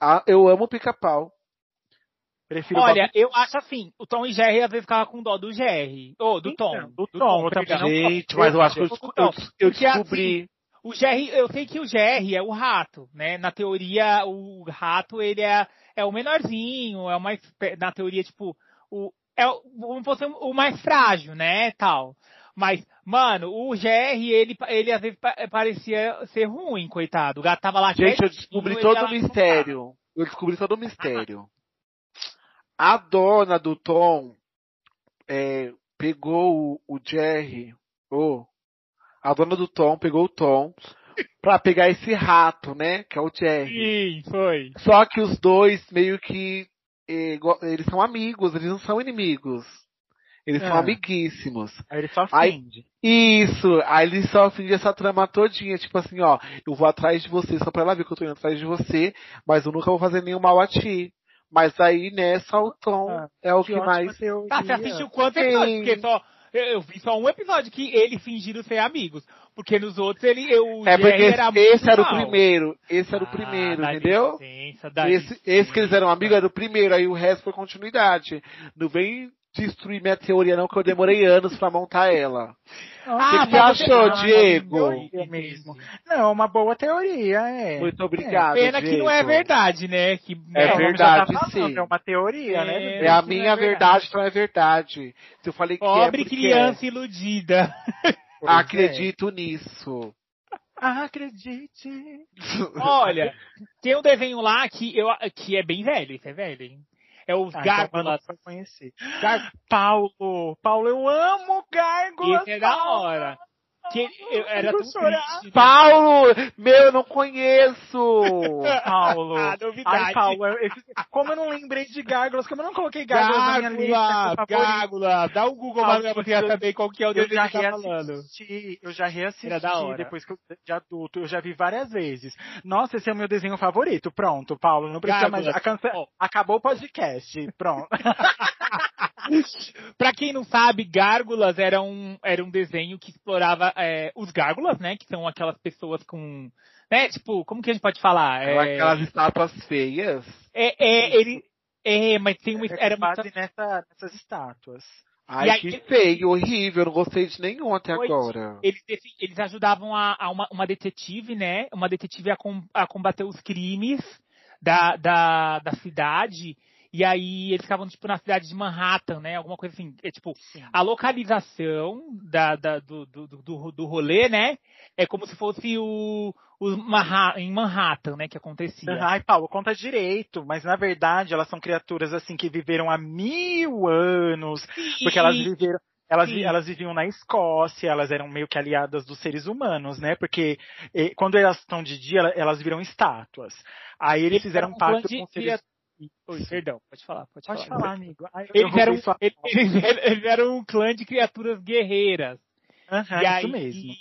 Ah, eu amo pica-pau. Prefiro Olha, eu acho assim, o Tom e Jerry às vezes ficava com dó do Jerry. Ou do Tom. Então, do Tom, eu também Gente, mas eu acho que eu, eu, eu assim, descobri. O Jerry, eu sei que o Jerry é o rato, né? Na teoria, o rato, ele é, é o menorzinho, é o mais, na teoria, tipo, o, é o, como fosse o mais frágil, né, tal. Mas, mano, o Jerry, ele, ele às vezes pa- parecia ser ruim, coitado. O gato tava lá Gente, eu descobri todo o mistério. Eu descobri todo o mistério. A dona do Tom é, pegou o, o Jerry, ô, a dona do Tom pegou o Tom pra pegar esse rato, né? Que é o Jerry. Sim, foi. Só que os dois meio que eh, go- eles são amigos, eles não são inimigos. Eles são Ah. amiguíssimos. Aí ele só Aí- finge. Isso, aí eles só fingem essa trama todinha, tipo assim, ó, eu vou atrás de você só pra ela ver que eu tô indo atrás de você, mas eu nunca vou fazer nenhum mal a ti. Mas aí nessa o Tom Ah, é o que, ótima mais. teoria. Tá, você assistiu quantos Sim. episódios? Porque só, eu, vi só um episódio que eles fingiram ser amigos. Porque nos outros ele, eu, É porque era esse era o primeiro, esse era o Ah, primeiro, entendeu? licença, Esse, esse que eles eram amigos era o primeiro, aí o resto foi continuidade. Não vem destruir minha teoria não, que eu demorei anos pra montar ela. Ah, O que você achou, Ah, Diego? teoria mesmo. Não, uma boa teoria, é. Muito obrigado, Pena que não é Diego. verdade, né? Que, É Não, verdade, já tá falando, sim. É uma teoria, É, né? É a minha é verdade, então é verdade. Se eu falei que Pobre é porque criança iludida. é. É. Acredito nisso. Ah, acredite. Olha, tem um desenho lá que, eu, que é bem velho, isso é velho, hein? É os Ah, então Gárgulas. não conhecer. Gar- Paulo, Paulo, eu amo gárgulas. Esse é da hora. Que eu, era tão triste. né? Paulo! Meu, eu não conheço! Paulo. Ah, novidade. Ai, Paulo, eu- eu- como eu não lembrei de gárgulas, como eu não coloquei gárgulas na minha lista, Gárgula, Gárgula. Dá um Google Paulo, pra você saber qual que é o desenho que tá falando. eu já reassisti Era da hora. depois que eu, de adulto, eu já vi várias vezes. Nossa, esse é o meu desenho favorito. Pronto, Paulo, não precisa mais. Gárgulas. a cance- Ó. Acabou o podcast. Pronto. Pra quem não sabe, Gárgulas era um, era um desenho que explorava é, os gárgulas, né? Que são aquelas pessoas com. Né, tipo, como que a gente pode falar? É, Aquelas estátuas feias. é, é, ele. É, mas tem uma. Era É muito, nessa, nessas estátuas. Ai, aí- que feio, horrível. Não gostei de nenhum até Foi. agora. eles, eles ajudavam a, a uma, uma detetive, né? Uma detetive a, com- a combater os crimes da, da, da cidade. E aí eles ficavam, tipo, na cidade de Manhattan, né? Alguma coisa assim. É, tipo, a localização da, da- do, do, do, do rolê, né? É como se fosse o, o Manha- em Manhattan, né? Que acontecia. Ai, Paulo, conta direito, mas na verdade elas são criaturas assim que viveram há mil anos, porque elas viveram. Elas, Sim. elas viviam na Escócia, elas eram meio que aliadas dos seres humanos, né? Porque eh, quando elas estão de dia, ela- elas viram estátuas. Aí eles fizeram eram um pacto com seres. Oi, perdão, pode falar, pode, Pode falar. falar, amigo. Eu Eles eram, eles, eles- eles eram um clã de criaturas guerreiras. Aham, e aí, isso mesmo.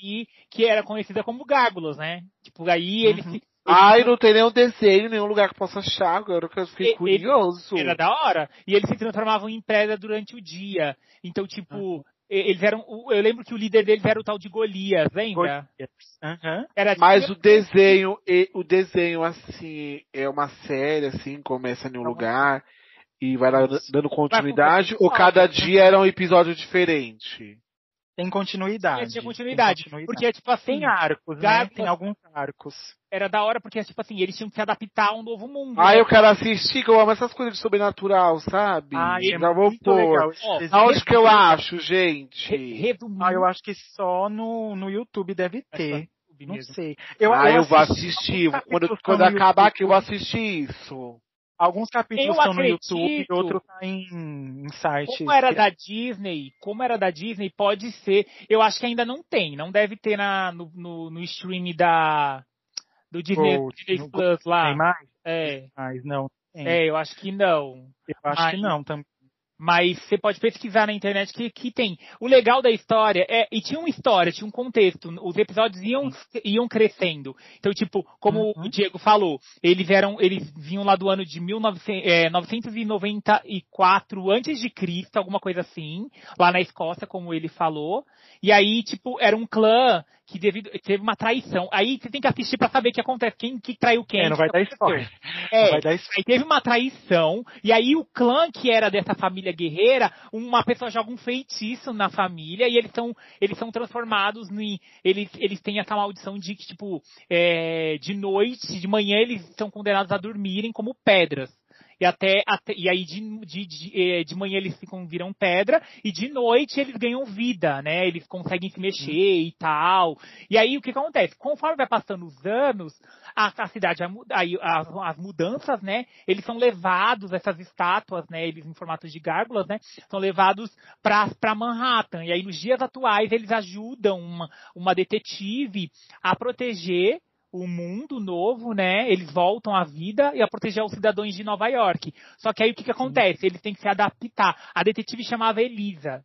que era conhecida como Gárgulas, né? Tipo, aí eles Uhum. se. Ai, não tem nenhum desenho, nenhum lugar que eu possa achar. Agora que eu fiquei E- e- curioso. Era da hora. E eles se transformavam em preda durante o dia. Então, tipo, e- eles eram, eu lembro que o líder deles era o tal de Golias, lembra? Aham. Era tipo Mas o desenho, e- o desenho, assim, é uma série, assim, começa em um lugar e vai lá dando continuidade, ou cada dia era um episódio diferente? Tem continuidade. tinha continuidade. Porque, tipo assim, tem arcos, né? Tem alguns arcos. era da hora porque, tipo assim, eles tinham que se adaptar a um novo mundo. Ah, né? eu quero assistir, que eu amo essas coisas de sobrenatural, sabe? Ah, é Já vou muito pôr. legal. Ó, que eu acho, Re- gente? Resumindo. Ah, eu acho que só no, no YouTube deve é ter. só Não sei. ah, eu vou assisti assistir. Quando, quando acabar aqui, eu vou assistir isso. Alguns capítulos estão no. YouTube e outros tá em, em sites. Como era da Disney, como era da Disney, pode ser. Eu acho que ainda não tem. Não deve ter na, no, no, no stream da. Do Disney, Gold, Disney Plus lá. Tem mais? É, Mas não. Tem. é, eu acho que não. Eu acho Mas- que não também. Mas você pode pesquisar na internet que, que tem. O legal da história é. E tinha uma história, tinha um contexto. Os episódios iam, iam crescendo. Então, tipo, como Uhum. o Diego falou, eles eram. Eles vinham lá do ano de 1900, é, 994 antes de Cristo, alguma coisa assim, lá na Escócia, como ele falou. E aí, tipo, era um clã que devido, teve uma traição. Aí você tem que assistir pra saber o que acontece. Quem que traiu quem. É, não vai dar spoiler. É, vai dar spoiler. Aí teve uma traição, e aí o clã que era dessa família guerreira, uma pessoa joga um feitiço na família e eles são, eles são transformados em. Eles, eles têm essa maldição de que, tipo, é, de noite, de manhã, eles são condenados a dormirem como pedras. E até, até e aí de, de, de, eh, de manhã eles ficam, viram pedra, e de noite eles ganham vida, né? Eles conseguem se mexer e tal. E aí o que acontece? Conforme vai passando os anos, a, a cidade aí as, as mudanças, né? Eles são levados, essas estátuas, né? Eles em formato de gárgulas, né? São levados pra, pra Manhattan. E aí nos dias atuais eles ajudam uma, uma detetive a proteger o mundo novo, né? Eles voltam à vida e a proteger os cidadãos de Nova York. Só que aí o que, que acontece? Eles têm que se adaptar. A detetive chamava Elisa.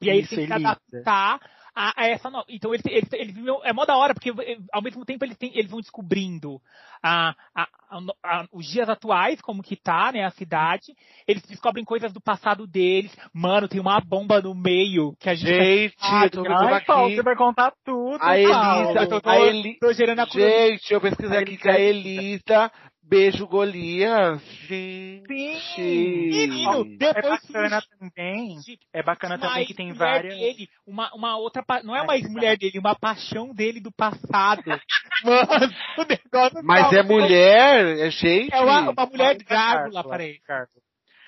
E aí eles Isso, têm que se adaptar a, a essa nova. Então eles, eles, eles vivem- é mó da hora, porque eh, ao mesmo tempo eles, têm, eles vão descobrindo a, a- a- a- os dias atuais, como que tá, né, a cidade. Eles descobrem coisas do passado deles. Mano, tem uma bomba no meio que a gente. Gente, Ah, eu tô Ai, Paulo, aqui. você vai contar tudo. A Paulo. Elisa, eu tô- a Eli... Tô gerando a. Gente, eu pesquisei aqui que a Elisa beijo Golias. Gente. Menino, É depois bacana também. É bacana também que tem várias. Dele, uma, uma outra, não é uma ex-mulher dele, uma paixão dele do passado. Mano, o negócio Mas tá- é mulher, é gente. É uma, uma mulher Uma gárgula, gárgula.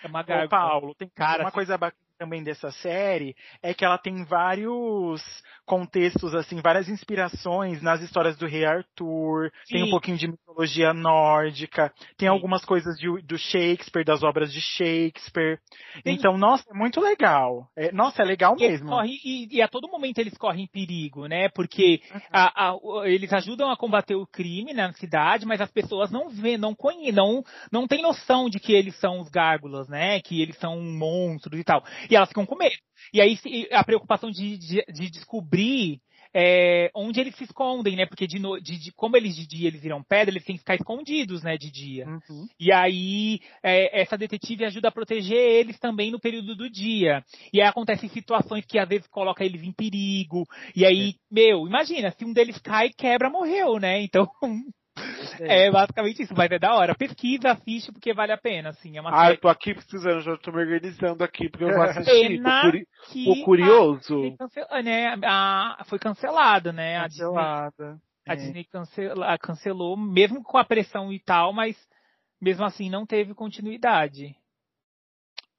É uma gárgula. Paulo, tem Cara, uma coisa bacana também dessa série é que ela tem vários contextos, assim, várias inspirações nas histórias do Rei Arthur, tem Sim. um pouquinho de mitologia nórdica, tem Sim. algumas coisas de- do Shakespeare, das obras de Shakespeare. Tem- Então, nossa, é muito legal. É- nossa, é legal E mesmo. correm- e, e a todo momento eles correm perigo, né? Porque a- a- o- eles ajudam a combater o crime na cidade, mas as pessoas não vê, não conhecem, não, não tem noção de que eles são os gárgulas, né? Que eles são monstros e tal. E elas ficam com medo. E aí a preocupação de, de, de descobrir é, onde eles se escondem, né? Porque de, no- de- de- como eles de dia eles viram pedra, eles têm que ficar escondidos, né? De dia. Uhum. E aí, é, essa detetive ajuda a proteger eles também no período do dia. E aí acontecem situações que às vezes coloca eles em perigo. E aí, meu, imagina, se um deles cai, quebra, morreu, né? Então, é basicamente isso. Mas é da hora. Pesquisa, assiste, porque vale a pena, assim. É uma Ah, eu série tô aqui precisando, já tô me organizando aqui, porque eu vou assistir. Pena Tô, curi... tô curioso. a- cancel- né, a- foi cancelado, né? A Disney, Cancelada. a É. Disney cancela- cancelou, mesmo com a pressão e tal, mas mesmo assim não teve continuidade.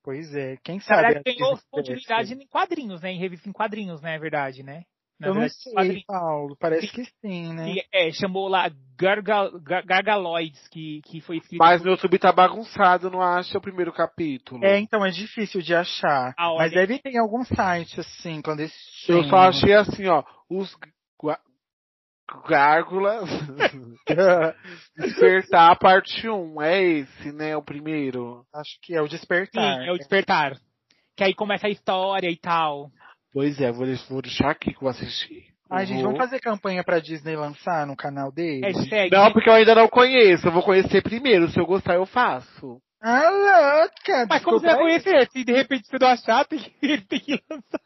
Pois é, quem sabe. verdade, Disney continuidade em quadrinhos, né? Em revista em quadrinhos, né? É verdade, né? Na Eu não verdade, sei, quadrinhos. Paulo. Parece que sim, né? Que, é, chamou lá Gargal, Gar- Gargaloids, que, que foi escrito Mas no YouTube tá bagunçado, não acha o primeiro capítulo. É, então é difícil de achar. A Mas deve ter em algum site, assim, clandestino. Eu só achei assim, ó, os gárgulas despertar parte 1. É esse, né? O primeiro. Acho que é o Sim, Despertar. é o Despertar. Que aí começa a história e tal. Pois é, vou, deix- vou deixar aqui que eu vou assistir. Ai, Eu gente, vamos fazer campanha pra Disney lançar no canal dele? Hashtag. Não, porque eu ainda não conheço. Eu vou conhecer primeiro. Se eu gostar, eu faço. Ah, louca! Mas como você vai conhecer? Se de repente você não achar, tem que, tem que lançar.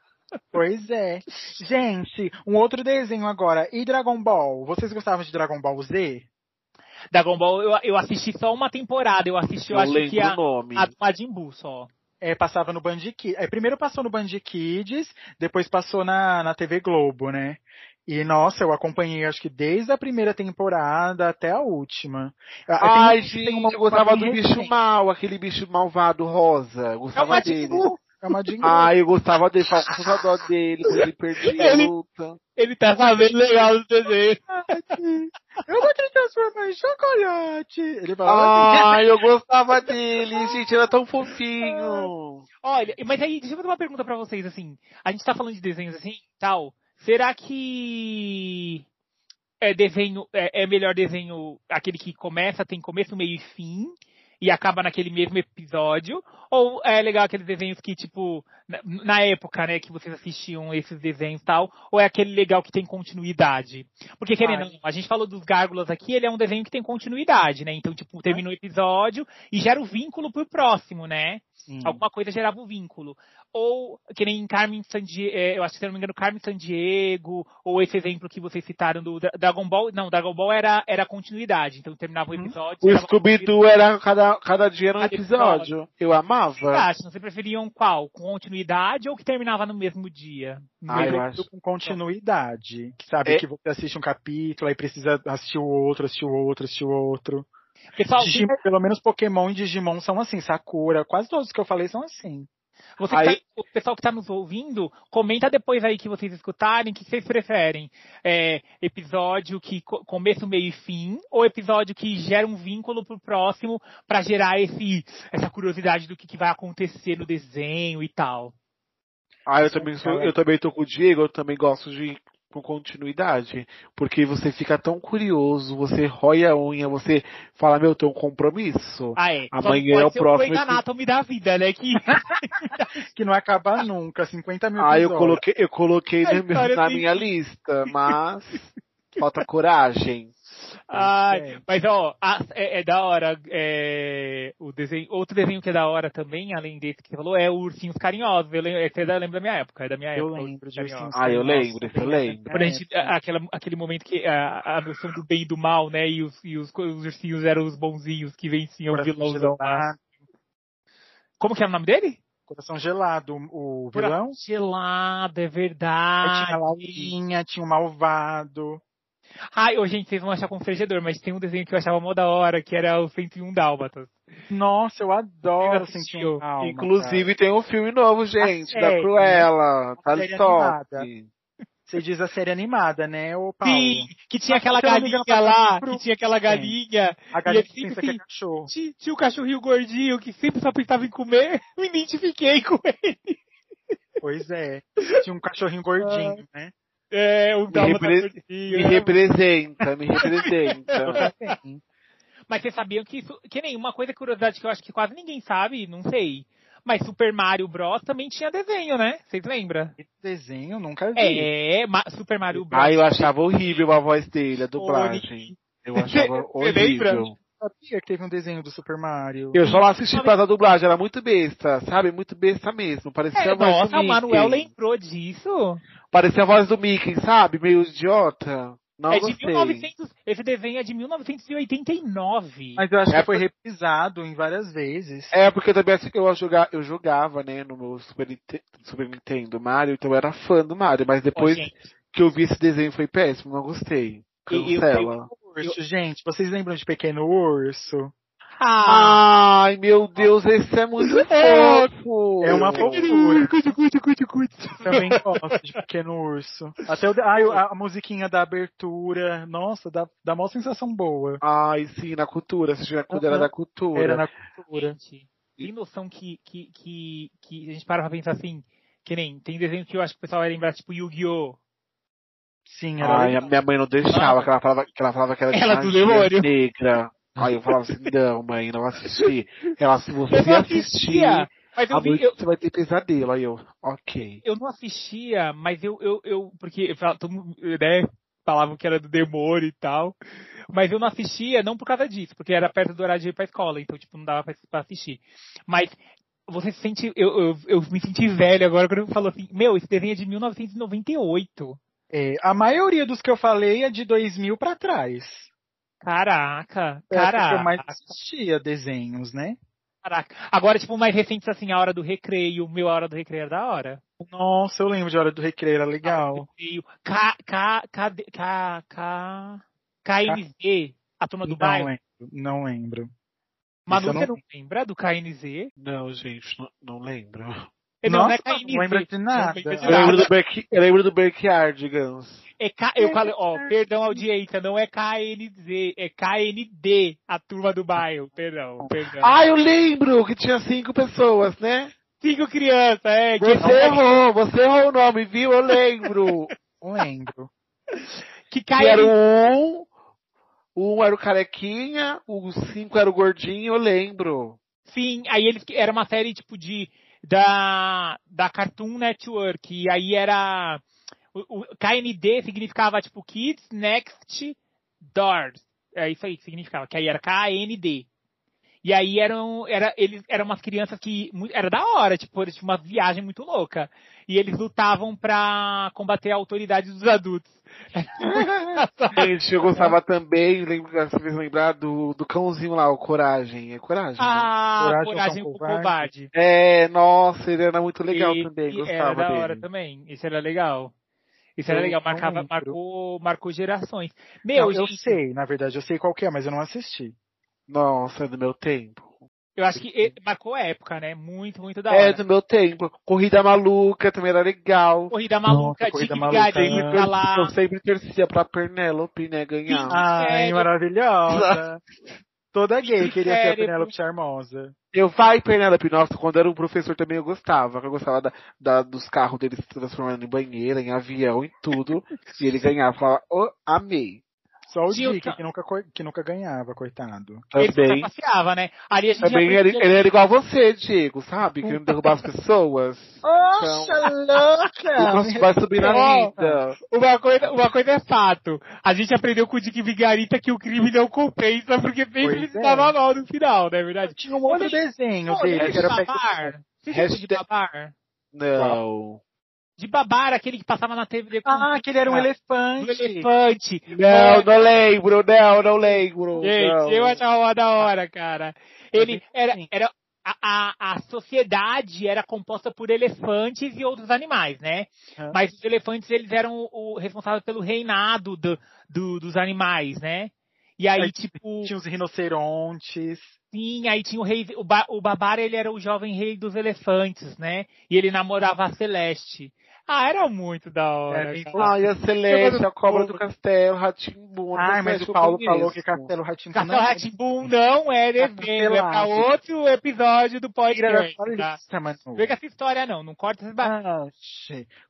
Pois é. Gente, um outro desenho agora. E Dragon Ball? Vocês gostavam de Dragon Ball Z? Dragon Ball, eu, eu assisti só uma temporada. Eu assisti, eu, Eu acho lembro que a, o nome. a do Majin Buu só. É, passava no Band Kids. É, primeiro passou no Band Kids, depois passou na, na TV Globo, né? E, nossa, eu acompanhei, acho que desde a primeira temporada até a última. Ah, tem- Ai, tem gente, uma- eu gostava do bem bicho recente. mal, aquele bicho malvado rosa. É o gostava Majin dele. Buu. Ai, eu gostava dele, falava com dó dele, quando ele perdia a Ele- luta. Ele tá sabendo legal do desenho. Eu vou te transformar em chocolate. Ele falava assim. Ai, eu gostava dele, gente, era tão fofinho. Olha, mas aí, deixa eu fazer uma pergunta pra vocês, assim. A gente tá falando de desenhos assim, tal. Será que é desenho, é, é melhor desenho aquele que começa, tem começo, meio e fim, e acaba naquele mesmo episódio? Ou é legal aqueles desenhos que, tipo, na, época, né, que vocês assistiam esses desenhos e tal, ou é aquele legal que tem continuidade? Porque, querendo, a gente falou dos Gárgulas aqui, ele é um desenho que tem continuidade, né? Então, tipo, termina o episódio e gera o vínculo pro próximo, né? Sim. alguma coisa gerava o vínculo. Ou, que nem Carmen Sandiego, eu acho que se não me engano, Carmen Sandiego, ou esse exemplo que vocês citaram do Dra- Dragon Ball, não, Dragon Ball era, era continuidade, então terminava o Uhum. episódio. O Scooby-Doo era cada, cada dia era um Cada episódio. Eu amava. acham? Vocês preferiam qual? Com continuidade ou que terminava no mesmo dia? No Ah, eu acho. com continuidade. Que sabe É. que você assiste um capítulo, aí precisa assistir o outro, assistir o outro, assistir o outro. Pessoal, Digimon- pelo menos Pokémon e Digimon são assim, Sakura, quase todos que eu falei são assim. Você Aí- tá- o pessoal que está nos ouvindo, comenta depois aí que vocês escutarem, o que vocês preferem. É, episódio que co- começo, meio e fim, ou episódio que gera um vínculo pro próximo para gerar esse, essa curiosidade do que, que vai acontecer no desenho e tal. Ah, eu também, sou, eu também tô com o Diego, eu também gosto de com continuidade. Porque você fica tão curioso, você rói a unha, você fala, meu, tem um compromisso. Ah, é. Amanhã é o próximo Grey's Anatomy da vida, né? Que Que não acaba nunca, 50 mil Ah, eu coloquei, eu coloquei na, minha lista, mas falta coragem. Ai, É. mas ó, a- é, é da hora. é, o desenho, outro desenho que é da hora também, além desse que você falou, é o Ursinhos Carinhosos. Eu lembro, esse é da, lembro da minha época, é da minha Eu época. lembro de Ursinhos Ah, eu lembro, eu lembro. Quando a gente, é, aquela, aquele momento que a, a noção do bem e do mal, né? E os, e os, os ursinhos eram os bonzinhos que venciam o Coração vilãozão lá. gelado, Como que era o nome dele? Coração gelado, o vilão. Gelado, é Aí tinha a verdade. Laurinha, tinha o malvado. Ai, gente, vocês vão achar constrangedor, mas tem um desenho que eu achava mó da hora, que era o 101 Dálmatas. Nossa, eu adoro Eu assisti, sentir um alma, Inclusive tem um filme novo, gente, A da série, Cruella. Tá top. animada. Você diz a série animada, né, ô Paulo? Sim, que tinha aquela galinha lá, pro- que tinha aquela galinha. A galinha e que assim, pensa que é cachorro. Tinha, tinha o cachorrinho gordinho que sempre só pensava em comer, me identifiquei com ele. Pois é. Tinha um cachorrinho gordinho, né? É, o Dálmata repre- gordinho. Me representa, me representa. Mas vocês sabiam que isso, que nem uma coisa curiosidade que eu acho que quase ninguém sabe, não sei. Mas Super Mario Bros também tinha desenho, né? Vocês lembram? Desenho eu nunca vi. É, Ma- Super Mario Bros. Ah, eu achava horrível a voz dele, a dublagem. Eu achava Você lembra? horrível. Eu sabia que teve um desenho do Super Mario. Eu só assisti por causa da dublagem, era muito besta, sabe? Muito besta mesmo. Parecia É, a voz nossa, do o. Manuel lembrou disso. Parecia a voz do Mickey, sabe? Meio idiota. Não é de gostei. 1900, esse desenho é de 1989. Mas eu acho É que foi reprisado em várias vezes. É, porque eu também assim, eu jogava, eu jogava, né, no meu Super, Super Nintendo Mario, então eu era fã do Mario, mas depois gente, que eu vi esse desenho foi péssimo, não gostei. E- e- Cancela. Urso, gente, vocês lembram de Pequeno Urso? ah, Ai, meu Deus, esse é muito fofo. É uma fofura. Cuide, cuide, cuide, cuide. Também gosto de Pequeno Urso. Até o, ai, a, a musiquinha da abertura, nossa, dá, dá uma sensação boa. Ai, sim, na cultura, assisti na quando era da cultura. Era na cultura. Gente, tem noção que, que, que, que a gente para pra pensar assim, que nem, tem desenho que eu acho que o pessoal vai lembrar, tipo Yu-Gi-Oh! Sim, era Ai, legal. minha mãe não deixava, que ela falava que ela, falava que era de Ela do demônio. negra. Aí eu falava assim, não, mãe, não assisti. Ela, se você Eu assistir, assistia, mas eu vi, noite eu, você vai ter pesadelo. Aí eu, ok. eu não assistia, mas eu, eu, eu porque eu falava- todo mundo, né, falavam que era do demônio e tal, mas eu não assistia não por causa disso, porque era perto do horário de ir pra escola, então tipo, não dava pra, pra assistir. Mas você se sente. Eu, eu, eu me senti velho agora quando falou assim, meu, esse desenho é de 1998. É, a maioria dos que eu falei é de 2000 pra trás. Caraca, É, porque caraca. eu mais assistia desenhos, né? Caraca. Agora, tipo, mais recentes assim, a hora do recreio, meu a hora do recreio era da hora. Nossa, eu lembro de Hora do Recreio, era legal. K, K, K, K, K, KNZ, a turma do Não bairro. lembro, não lembro. Manu, eu você não não lembra do KNZ? Não, gente, não, não lembro. É, Não, não é KNZ. não lembro de nada. Eu lembro do, Back, eu lembro do Backyardigans. É K, eu falei, ó, perdão audiência, não é KNZ, é KND, a turma do bairro, perdão, perdão. Ah, eu lembro que tinha cinco pessoas, né? Cinco crianças, é. que- Você errou, você errou o nome, viu? Eu lembro. Não lembro. Que que era um, um era o carequinha, o cinco era o gordinho, eu lembro. sim, aí eles, era uma série tipo de, da, da Cartoon Network, e aí era, o, o KND significava tipo Kids Next Doors, é isso aí que significava, que aí era KND. E aí eram, era, eles, eram umas crianças que, era da hora, tipo, eles tinham uma viagem muito louca. E eles lutavam pra combater a autoridade dos adultos. Gente, eu gostava também, lembro você fez lembrar do, do cãozinho lá, o Coragem. É Coragem? né? ah, Coragem coragem com com covarde. covarde. É, nossa, ele era muito legal E- também, e gostava Era da hora dele. também. Isso era legal. Isso era Eu legal, marcava, marcou, marcou gerações. Meu, Não, eu gente, sei, na verdade, eu sei qual que é, mas eu não assisti. Nossa, é do meu tempo. eu acho que marcou época, né? Muito, muito da É hora. do meu tempo. Corrida Maluca também era legal. Corrida maluca, Nossa, Corrida Maluca, né? lá. Eu sempre torcia pra Penélope, né, ganhar. Ai, sério? maravilhosa. Toda gay queria ser a? Penélope Charmosa. Eu vai, Penélope, nossa, quando era um professor também eu gostava. Eu gostava da, da- dos carros dele se transformando em banheira, em avião, em tudo. e ele ganhava, falava, oh, amei. Só o Dick, que nunca, que nunca ganhava, coitado. Ele Também. passeava, né? Ali a gente Também ele, podia- ele era igual a você, Diego, sabe? Querendo derrubar as pessoas. Louca! Então, vai subir na vida. Uma coisa, uma coisa é fato. A gente aprendeu com o Dick Vigarita que o crime não compensa porque sempre ele se é. dava mal no final, não é verdade? Tinha um outro desenho dele, que era babar? Você de babar? Não. De babar, aquele que passava na TV com Ah, que ele era um Ah, elefante. o elefante. Não, não lembro, não, não lembro. Gente, não. eu achava uma da hora, cara. Ele era, era a, a, a sociedade era composta por elefantes e outros animais, né? Ah. Mas os elefantes eles eram o, o responsável pelo reinado do, do- dos animais, né? E aí, Aí tipo, Tinha os rinocerontes. sim, aí tinha o rei, o, ba, o Babar, ele era o jovem rei dos elefantes, né? E ele namorava a Celeste. Ah, era muito da hora. Bem cara. Ai, a Celeste, a cobra do castelo, Ratimbu. Ai, mas o Paulo falou que Castelo Ratimbu Castelo Ratimbum não é desenho, é pra outro episódio do podcast. Tá? Não vem com essa história não, não corta esse ba... Ah,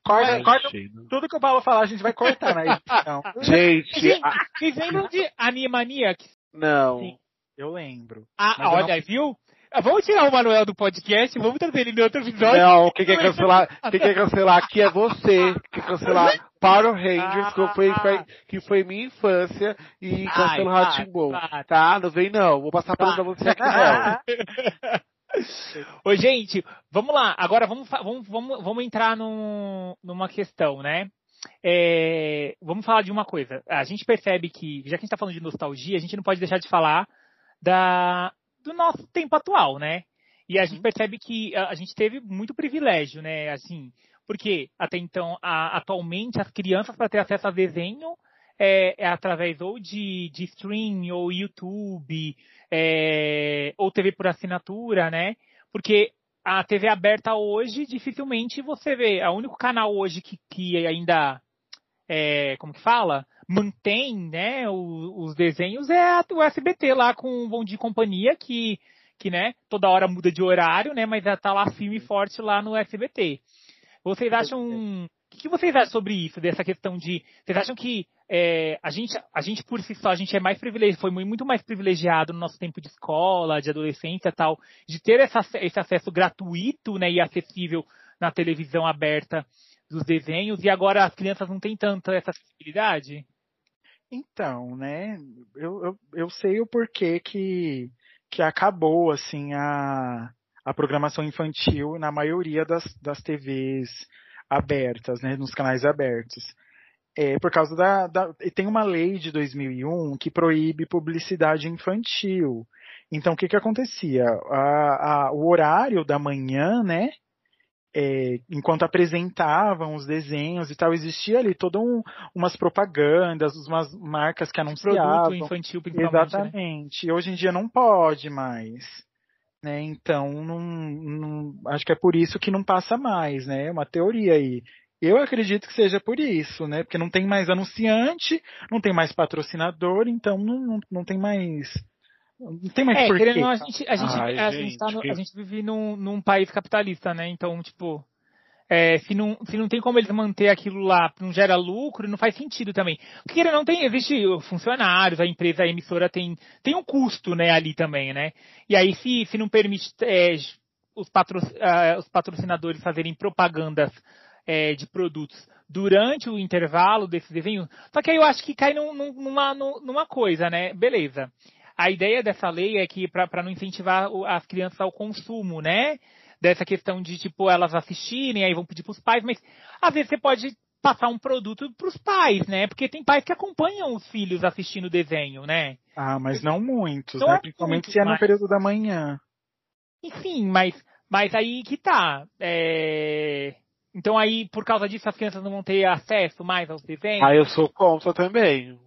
corta, Ai, corta tudo que o Paulo falar, a gente vai cortar na edição. Gente, vocês lembram de Animaniacs? não. Sim. Eu lembro. Ah, olha, viu? Ah, Vamos tirar o Manuel do podcast, vamos trazer ele em outro episódio. Não, quem quer cancelar, quem quer cancelar aqui é você. Quer cancelar Power Rangers, que foi, foi- que foi minha infância, e cancela o para, para. Tá? Não vem não. Vou passar pano pra você aqui não. Ô, gente, vamos lá. Agora vamos, vamos, vamos, vamos entrar num- numa questão, né? É, vamos falar de uma coisa. A gente percebe que, já que a gente está falando de nostalgia, a gente não pode deixar de falar da, do nosso tempo atual, né? E a gente percebe que a, a gente teve muito privilégio, né? Assim, porque até então, a- atualmente, as crianças, para ter acesso a desenho, é, é através ou de, de stream, ou YouTube, é, ou TV por assinatura, né? Porque a TV aberta hoje, dificilmente você vê. O único canal hoje que, que ainda, é, como que fala? Mantém, né, o- os desenhos é a- o SBT lá com o Bom Dia Companhia, que, que, né, toda hora muda de horário, né, mas já tá lá firme e forte lá no SBT. Vocês acham, o que, vocês acham sobre isso, dessa questão de, vocês acham que é, a, gente, a gente por si só, a gente é mais privilegiado, foi muito mais privilegiado no nosso tempo de escola, de adolescência e tal, de ter essa, esse acesso gratuito, né, e acessível na televisão aberta dos desenhos, e agora as crianças não têm tanta essa acessibilidade? Então, né, eu, eu, eu sei o porquê que, que acabou, assim, a, a programação infantil na maioria das, das TVs abertas, né, nos canais abertos. É, por causa da, da, Tem uma lei de 2001 que proíbe publicidade infantil. Então, o que que acontecia? A, a, o horário da manhã, né? É, enquanto apresentavam os desenhos e tal, existia ali todas um, umas propagandas, umas marcas que anunciavam. Produto infantil, principalmente. Né? Exatamente. Né? Hoje em dia não pode mais. Né? Então, não, não, acho que é por isso que não passa mais, né? É uma teoria aí. Eu acredito que seja por isso, né? Porque não tem mais anunciante, não tem mais patrocinador, então não, não, não tem mais. Não tem mais é, porquê. Querendo, a gente, a gente, Ai, a, gente, gente tá no, a gente vive num, num país capitalista, né? Então, tipo, é, se, não, se não tem como eles manter aquilo lá, não gera lucro, não faz sentido também. Porque não tem, existe funcionários, a empresa, a emissora tem, tem um custo, né, ali também, né? E aí, se, se não permite é, os, patro, uh, os patrocinadores fazerem propagandas é, de produtos durante o intervalo desse desenho. Só que aí eu acho que cai num, numa, numa coisa, né? Beleza. A ideia dessa lei é que para não incentivar as crianças ao consumo, né? Dessa questão de, tipo, elas assistirem, aí vão pedir para os pais, mas às vezes você pode passar um produto para os pais, né? Porque tem pais que acompanham os filhos assistindo o desenho, né? Ah, mas não muitos, não né? É Principalmente se é no período da manhã. Enfim, mas, mas aí que tá. É... Então aí, por causa disso, as crianças não vão ter acesso mais aos desenhos? Ah, eu sou contra também.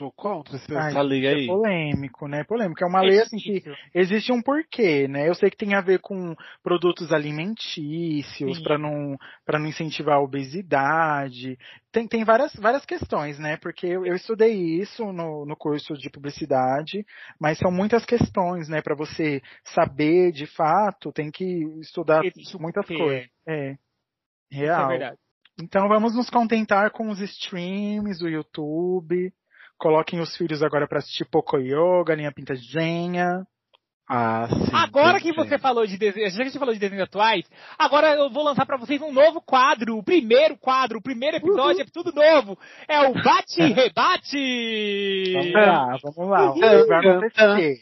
Sou contra essa lei aí. É polêmico, né? Polêmico. É uma é lei assim que existe um porquê, né? Eu sei que tem a ver com produtos alimentícios para não não incentivar a obesidade. Tem, tem várias, várias questões, né? Porque eu, eu estudei isso no, no curso de publicidade, mas são muitas questões, né? Para você saber de fato, tem que estudar muitas coisas. É. Real. Isso é verdade. Então vamos nos contentar com os streams do YouTube. Coloquem os filhos agora para assistir Pocoyo, Galinha Pintadinha. Ah, sim. Agora que você falou de desenhos, já que a gente falou de desenhos atuais, agora eu vou lançar para vocês um novo quadro, o primeiro quadro, o primeiro episódio Uhul. é tudo novo. É o Bate Rebate. Vamos lá, vamos lá. O que vai acontecer?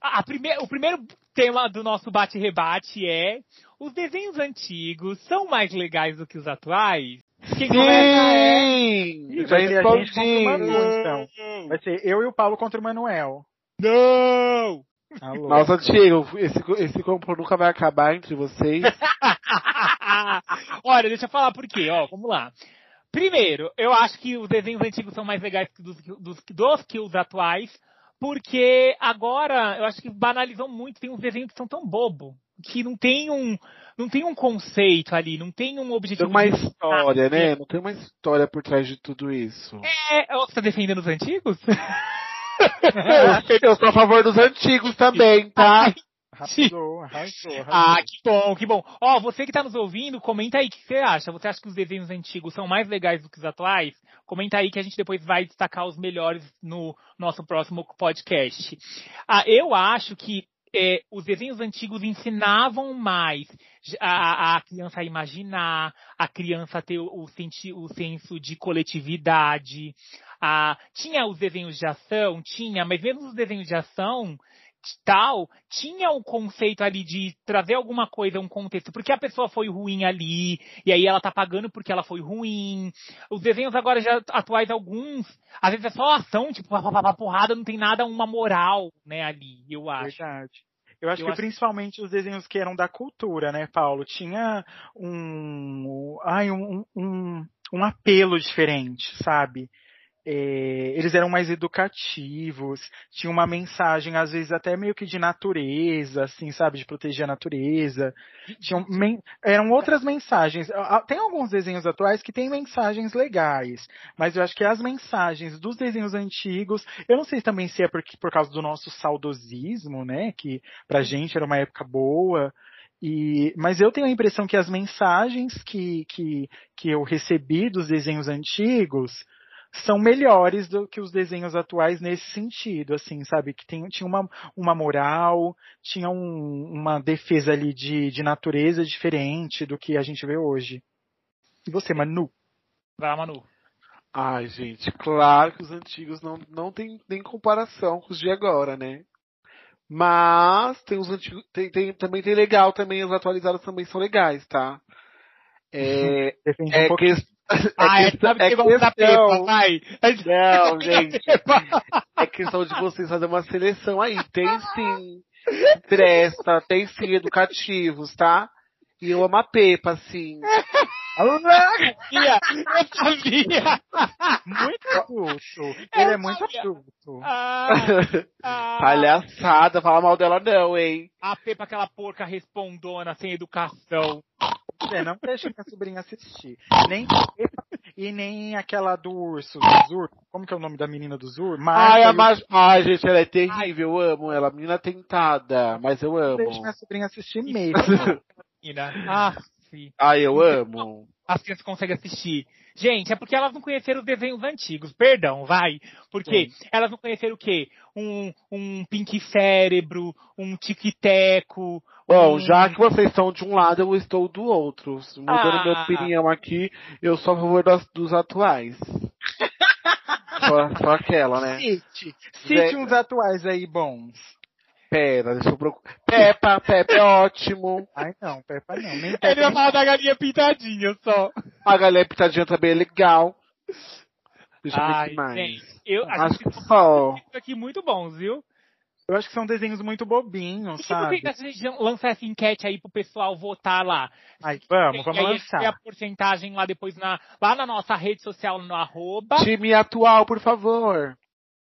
A, primeir, o primeiro tema do nosso bate-rebate é os desenhos antigos são mais legais do que os atuais? Quem Sim! é... Vai ser a gente contra o Manu, então. Vai ser eu e o Paulo contra o Manuel. Não! Alô. Nossa, Diego, esse, esse compro nunca vai acabar entre vocês. Olha, deixa eu falar por quê, ó, vamos lá. Primeiro, eu acho que os desenhos antigos são mais legais dos, dos, dos que os atuais, porque agora eu acho que banalizam muito, tem uns desenhos que são tão bobo, que não tem um, não tem um conceito ali, não tem um objetivo. Tem uma história, né? Não tem uma história por trás de tudo isso. É, você tá defendendo os antigos? eu sou a favor dos antigos também, tá? Arrasou, arrasou, arrasou. Ah, que bom, que bom. Ó, oh, você que tá nos ouvindo, comenta aí o que você acha. Você acha que os desenhos antigos são mais legais do que os atuais? Comenta aí que a gente depois vai destacar os melhores no nosso próximo podcast. Ah, eu acho que é, os desenhos antigos ensinavam mais a, a, criança a imaginar, a criança a ter o, o, o senso de coletividade. A, tinha os desenhos de ação, tinha, mas mesmo os desenhos de ação, tal, tinha o conceito ali de trazer alguma coisa, um contexto, porque a pessoa foi ruim ali, e aí ela tá pagando porque ela foi ruim. Os desenhos agora já atuais, alguns, às vezes é só ação, tipo, a porrada, não tem nada, uma moral, né, ali, eu acho. Verdade. Eu acho eu que acho... principalmente os desenhos que eram da cultura, né, Paulo? Tinha um, ai, um, um, um apelo diferente, sabe? É, eles eram mais educativos, tinha uma mensagem, às vezes até meio que de natureza, assim, sabe, de proteger a natureza. Tinham, eram outras mensagens. Tem alguns desenhos atuais que têm mensagens legais, mas eu acho que as mensagens dos desenhos antigos, eu não sei também se é por, por causa do nosso saudosismo, né, que pra gente era uma época boa, e, mas eu tenho a impressão que as mensagens que, que, que eu recebi dos desenhos antigos são melhores do que os desenhos atuais nesse sentido, assim, sabe? Que tem, tinha uma, uma moral, tinha um, uma defesa ali de, de natureza diferente do que a gente vê hoje. E você, Manu? Vai, Manu. Ai, gente, claro que os antigos não, não tem nem comparação com os de agora, né? Mas tem os antigos. Tem, tem- também tem legal, também os atualizados também são legais, tá? É, é, um que, Ah, é, questão- sabe é que Pepa, vai. Não, gente. É questão de vocês fazerem uma seleção aí. Tem sim. Presta, tem sim educativos, tá? E eu amo a Pepa, sim. Sabia, eu sabia. Muito adulto. Ele é muito adulto. Ah, ah, Palhaçada, fala mal dela não, hein? a Pepa, aquela porca respondona, sem educação. É, não deixa minha sobrinha assistir. Nem e nem aquela do urso, do Zur. Como que é o nome da menina do Zur? Ai, a. Mar... Ai, gente, ela é terrível, eu amo ela. Menina tentada, mas eu Não amo. deixa minha sobrinha assistir mesmo. Ah, sim. Ai, eu amo. As crianças conseguem assistir. Gente, é porque elas não conheceram os desenhos antigos. Perdão, vai. Porque elas não conheceram o quê? Um, um Pink Cérebro, um Tic-Teco. Bom, um... já que vocês estão de um lado, eu estou do outro. Mudando Ah. minha opinião aqui, eu sou a favor das- dos atuais. só, só aquela, né? Cite. Zé- Cite uns atuais aí bons. Pera, deixa eu procurar. Peppa, Peppa é ótimo. Ai, não, Peppa não. Nem Ele Peppa, vai nem falar da galinha pintadinha só. A Galera Pitadinha também é legal. Deixa eu ver Ai, que mais. gente, eu, Acho que tem só. aqui muito bons, viu? Eu acho que são desenhos muito bobinhos, E que sabe? acha que a gente lança essa enquete aí pro pessoal votar lá? Ai, vamos, E vamos aí a gente vê a lançar. porcentagem lá depois na, lá na nossa rede social, no arroba. Time atual, por favor.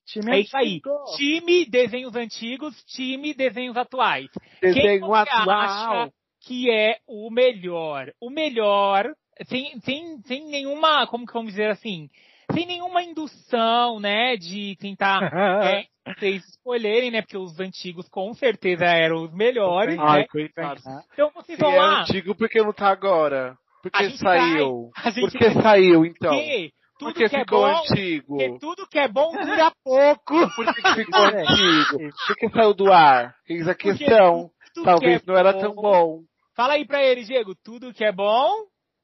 Time É isso aí. Time desenhos antigos, time desenhos atuais. Quem Desenho você atual. acha que é o melhor? O melhor, sem, sem, sem nenhuma, como que vamos dizer assim, sem nenhuma indução, né, de tentar é, vocês escolherem, né, porque os antigos com certeza eram os melhores, Ai, né? coitado. Então vocês vão é lá. antigo, por que não tá agora? Por A que gente saiu? vai, a gente Por que vai- saiu, então? Porque tudo Porque que é ficou bom, antigo. porque tudo que é bom dura pouco. Por que ficou É. antigo? Por que saiu do ar? Eis a Porque questão. Talvez que é não era tão bom. Fala aí pra ele, Diego, tudo que é bom,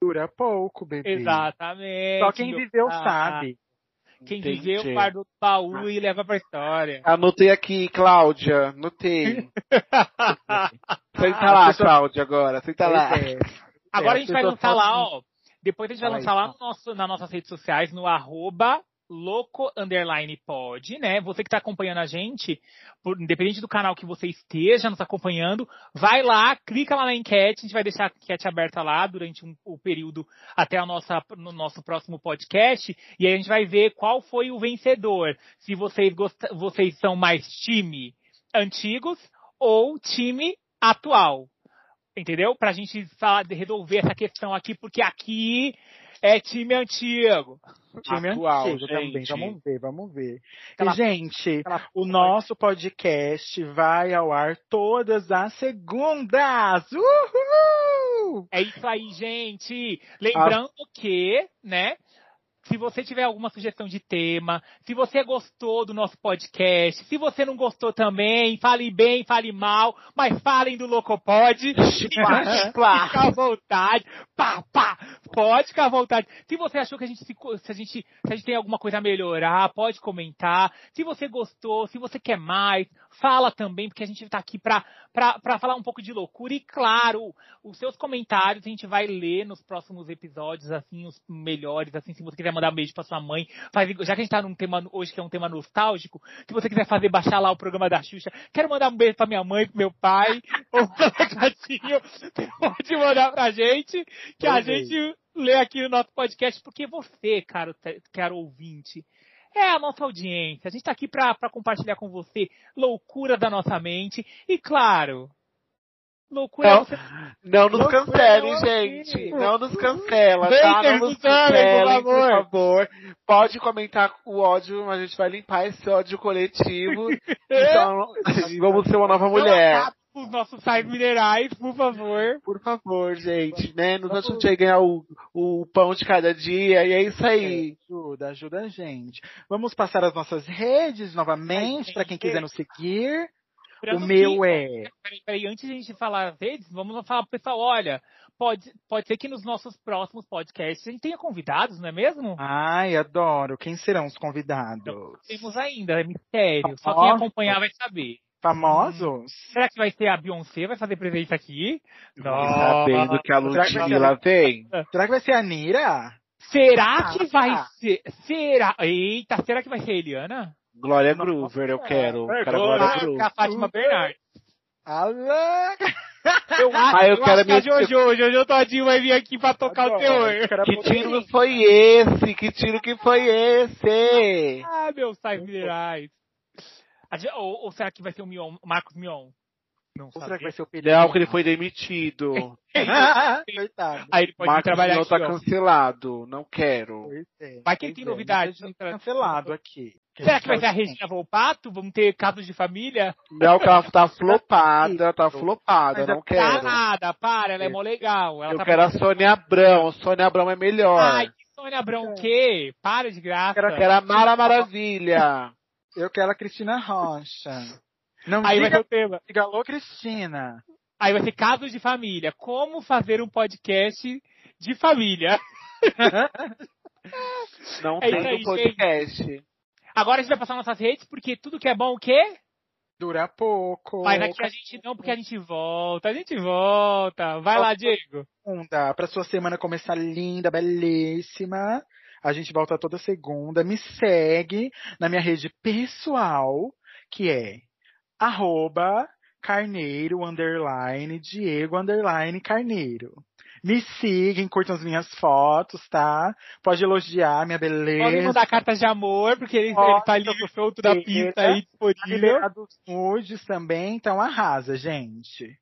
Dura pouco, bebê. Exatamente. Só quem viveu pai. sabe. Quem Entendi. viveu guarda o baú e leva pra história. Anotei aqui, Cláudia. Anotei. Senta lá, Cláudia, agora. Senta lá. É. Agora É, a gente vai lançar lá, ó. Depois a gente vai lançar lá no nosso, nas nossas redes sociais, no arroba louco underline pod, né? Você que tá acompanhando a gente, por, independente do canal que você esteja nos acompanhando, vai lá, clica lá na enquete, a gente vai deixar a enquete aberta lá durante um- o período até a nossa, no nosso próximo podcast, e aí a gente vai ver qual foi o vencedor. Se vocês, gosta, vocês são mais time antigos ou time atual. Entendeu? Pra gente falar, resolver essa questão aqui, porque aqui é time antigo. Time Atual, antigo também. gente. Vamos ver, vamos ver. Aquela- E, gente, aquela o nosso podcast vai ao ar todas as segundas. Uhul! É isso aí, gente. Lembrando que, né? Se você tiver alguma sugestão de tema, se você gostou do nosso podcast, se você não gostou também, fale bem, fale mal, mas falem do Locopod. Fica à vontade. Pá, pá. Pode ficar à vontade. Se você achou que a gente se, se a gente se a gente tem alguma coisa a melhorar, pode comentar. Se você gostou, se você quer mais, fala também, porque a gente tá aqui pra falar um pouco de loucura. E claro, os seus comentários a gente vai ler nos próximos episódios, assim, os melhores, assim, se você quiser mandar um beijo pra sua mãe, faz, já que a gente tá num tema hoje que é um tema nostálgico, se você quiser fazer, baixar lá o programa da Xuxa, quero mandar um beijo pra minha mãe, pro meu pai, ou pro gatinho, pode mandar pra gente, que a gente lê aqui no nosso podcast, porque você, caro, caro ouvinte, é a nossa audiência. A gente tá aqui pra compartilhar com você loucura da nossa mente. E claro, loucura Não, você não nos Loucura, cancelem, gente. Não nos cancela, Vem, tá? Não nos amém, por cancelem, por favor. Pode comentar o ódio, mas a gente vai limpar esse ódio coletivo. Então, vamos ser uma nova mulher. os nossos sais minerais, por favor. Por favor, gente, né? Nos ajude a ganhar o, o pão de cada dia. E é isso aí. Ajuda, ajuda a gente. Vamos passar as nossas redes novamente para quem quiser nos seguir. O meu que- é Peraí, peraí, antes de a gente falar redes, vamos falar pro pessoal, olha, pode, pode ser que nos nossos próximos podcasts a gente tenha convidados, não é mesmo? Ai, adoro. Quem serão os convidados? Temos ainda, é mistério. Só quem Nossa. acompanhar vai saber. Famosos? Será que vai ser a Beyoncé? Vai fazer presença aqui? Sabendo que a Ludmilla vem. Será que vai ser a Nira? Será Ah, que vai tá. ser? Será? Eita, será que vai ser a Eliana? Glória Groover, eu quero. Quero a Glória Ah, com Groover. a Fátima Bernardes. Alô! Eu acho, Ah, eu eu quero acho que a me- Jojo, o Jojo Todinho vai vir aqui pra tocar o Adoro. terror. Quero Que tiro foi esse? Que tiro que foi esse? Ah, meu. A Jo- Ou, ou será que vai ser o Mion, o Marcos Mion? Não Ou sabe. será que vai ser o Pedro? Não, que ele foi demitido. Coitado. Aí ele pode Marcos trabalhar não aqui, tá ó. cancelado. Não quero. Pois é. Vai que Pois tem é, novidade. gente cancelado aqui. Será que vai ser a Regina Volpato? Vamos ter casos de família? Não, que ela tá flopada, tá flopada, Mas é não Tá quero. nada, para, ela é mó legal. Ela Eu tá quero a Sônia Abrão. Sônia Abrão é melhor. Ai, que Sônia Abrão o quê? Para de graça. Quero- Quero a Mara Maravilha. Eu quero a Cristina Rocha. Não Aí vai ser diga, o tema. diga alô, Cristina. Aí vai ser casos de família. Como fazer um podcast de família. Não É tem aí, podcast. Agora a gente vai passar nossas redes, porque tudo que é bom, o quê? Dura pouco. Mas aqui a gente não, porque a gente volta, a gente volta. Vai lá, Diego. segunda, pra sua semana começar linda, belíssima. A gente volta toda segunda. Me segue na minha rede pessoal, que é arroba carneiro underline Diego underline carneiro. Me sigam, curtam as minhas fotos, tá? Pode elogiar minha Pode beleza. mandar cartas de amor, porque ele, Pode, ele tá ali no solto da pista aí Tá disponível. liberado os nudes também, então arrasa, gente.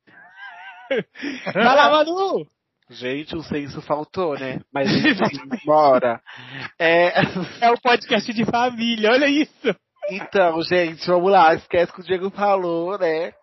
Vai lá, Manu! Gente, o senso faltou, né? Mas enfim, bora. É, É o podcast de família, olha isso. então, gente, vamos lá. Esquece o que o Diego falou, né?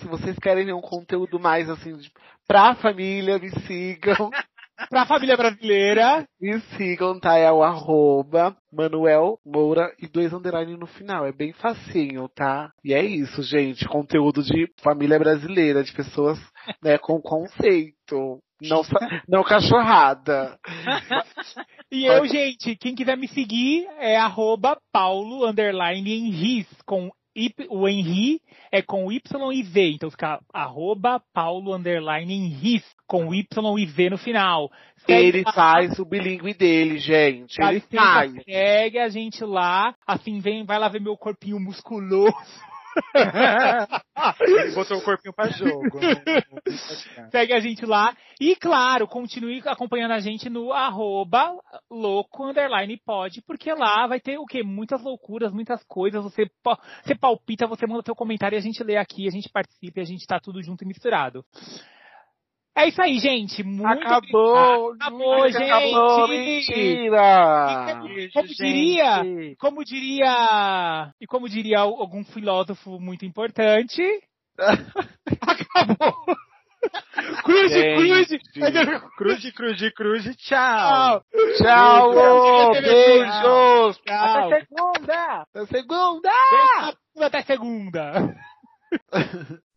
Se vocês querem ver um conteúdo mais assim, de- pra família, me sigam. Pra família brasileira. Me sigam, tá? É o arroba Manuel Moura e dois underline no final. É bem facinho, tá? E é isso, gente. Conteúdo de família brasileira, de pessoas né, com conceito. Não, não cachorrada. E eu, gente, quem quiser me seguir é arroba Paulo underline Henris, com O Henri é com Y e V, então fica arroba Paulo underline Henris, com Y e V no final. Segue Ele lá, faz o bilíngue dele, gente. Ele faz. Segue a gente lá, assim, vem, vai lá ver meu corpinho musculoso. Ele botou o corpinho pra jogo. Segue a gente lá. E claro, continue acompanhando a gente no arroba louco underline porque lá vai ter o quê? Muitas loucuras, muitas coisas. Você, você palpita, você manda seu comentário e a gente lê aqui, a gente participa e a gente tá tudo junto e misturado. É isso aí, gente. Muito Acabou! Acabou, gente. Acabou, mentira! Beijo, Como diria? gente. Como diria, e como diria algum filósofo muito importante, acabou. Cruz, cruz. Gente. Cruze, cruze, tchau. Tchau. Tchau! Tchau. Beijos! Tchau. Até segunda. Até segunda! Até segunda.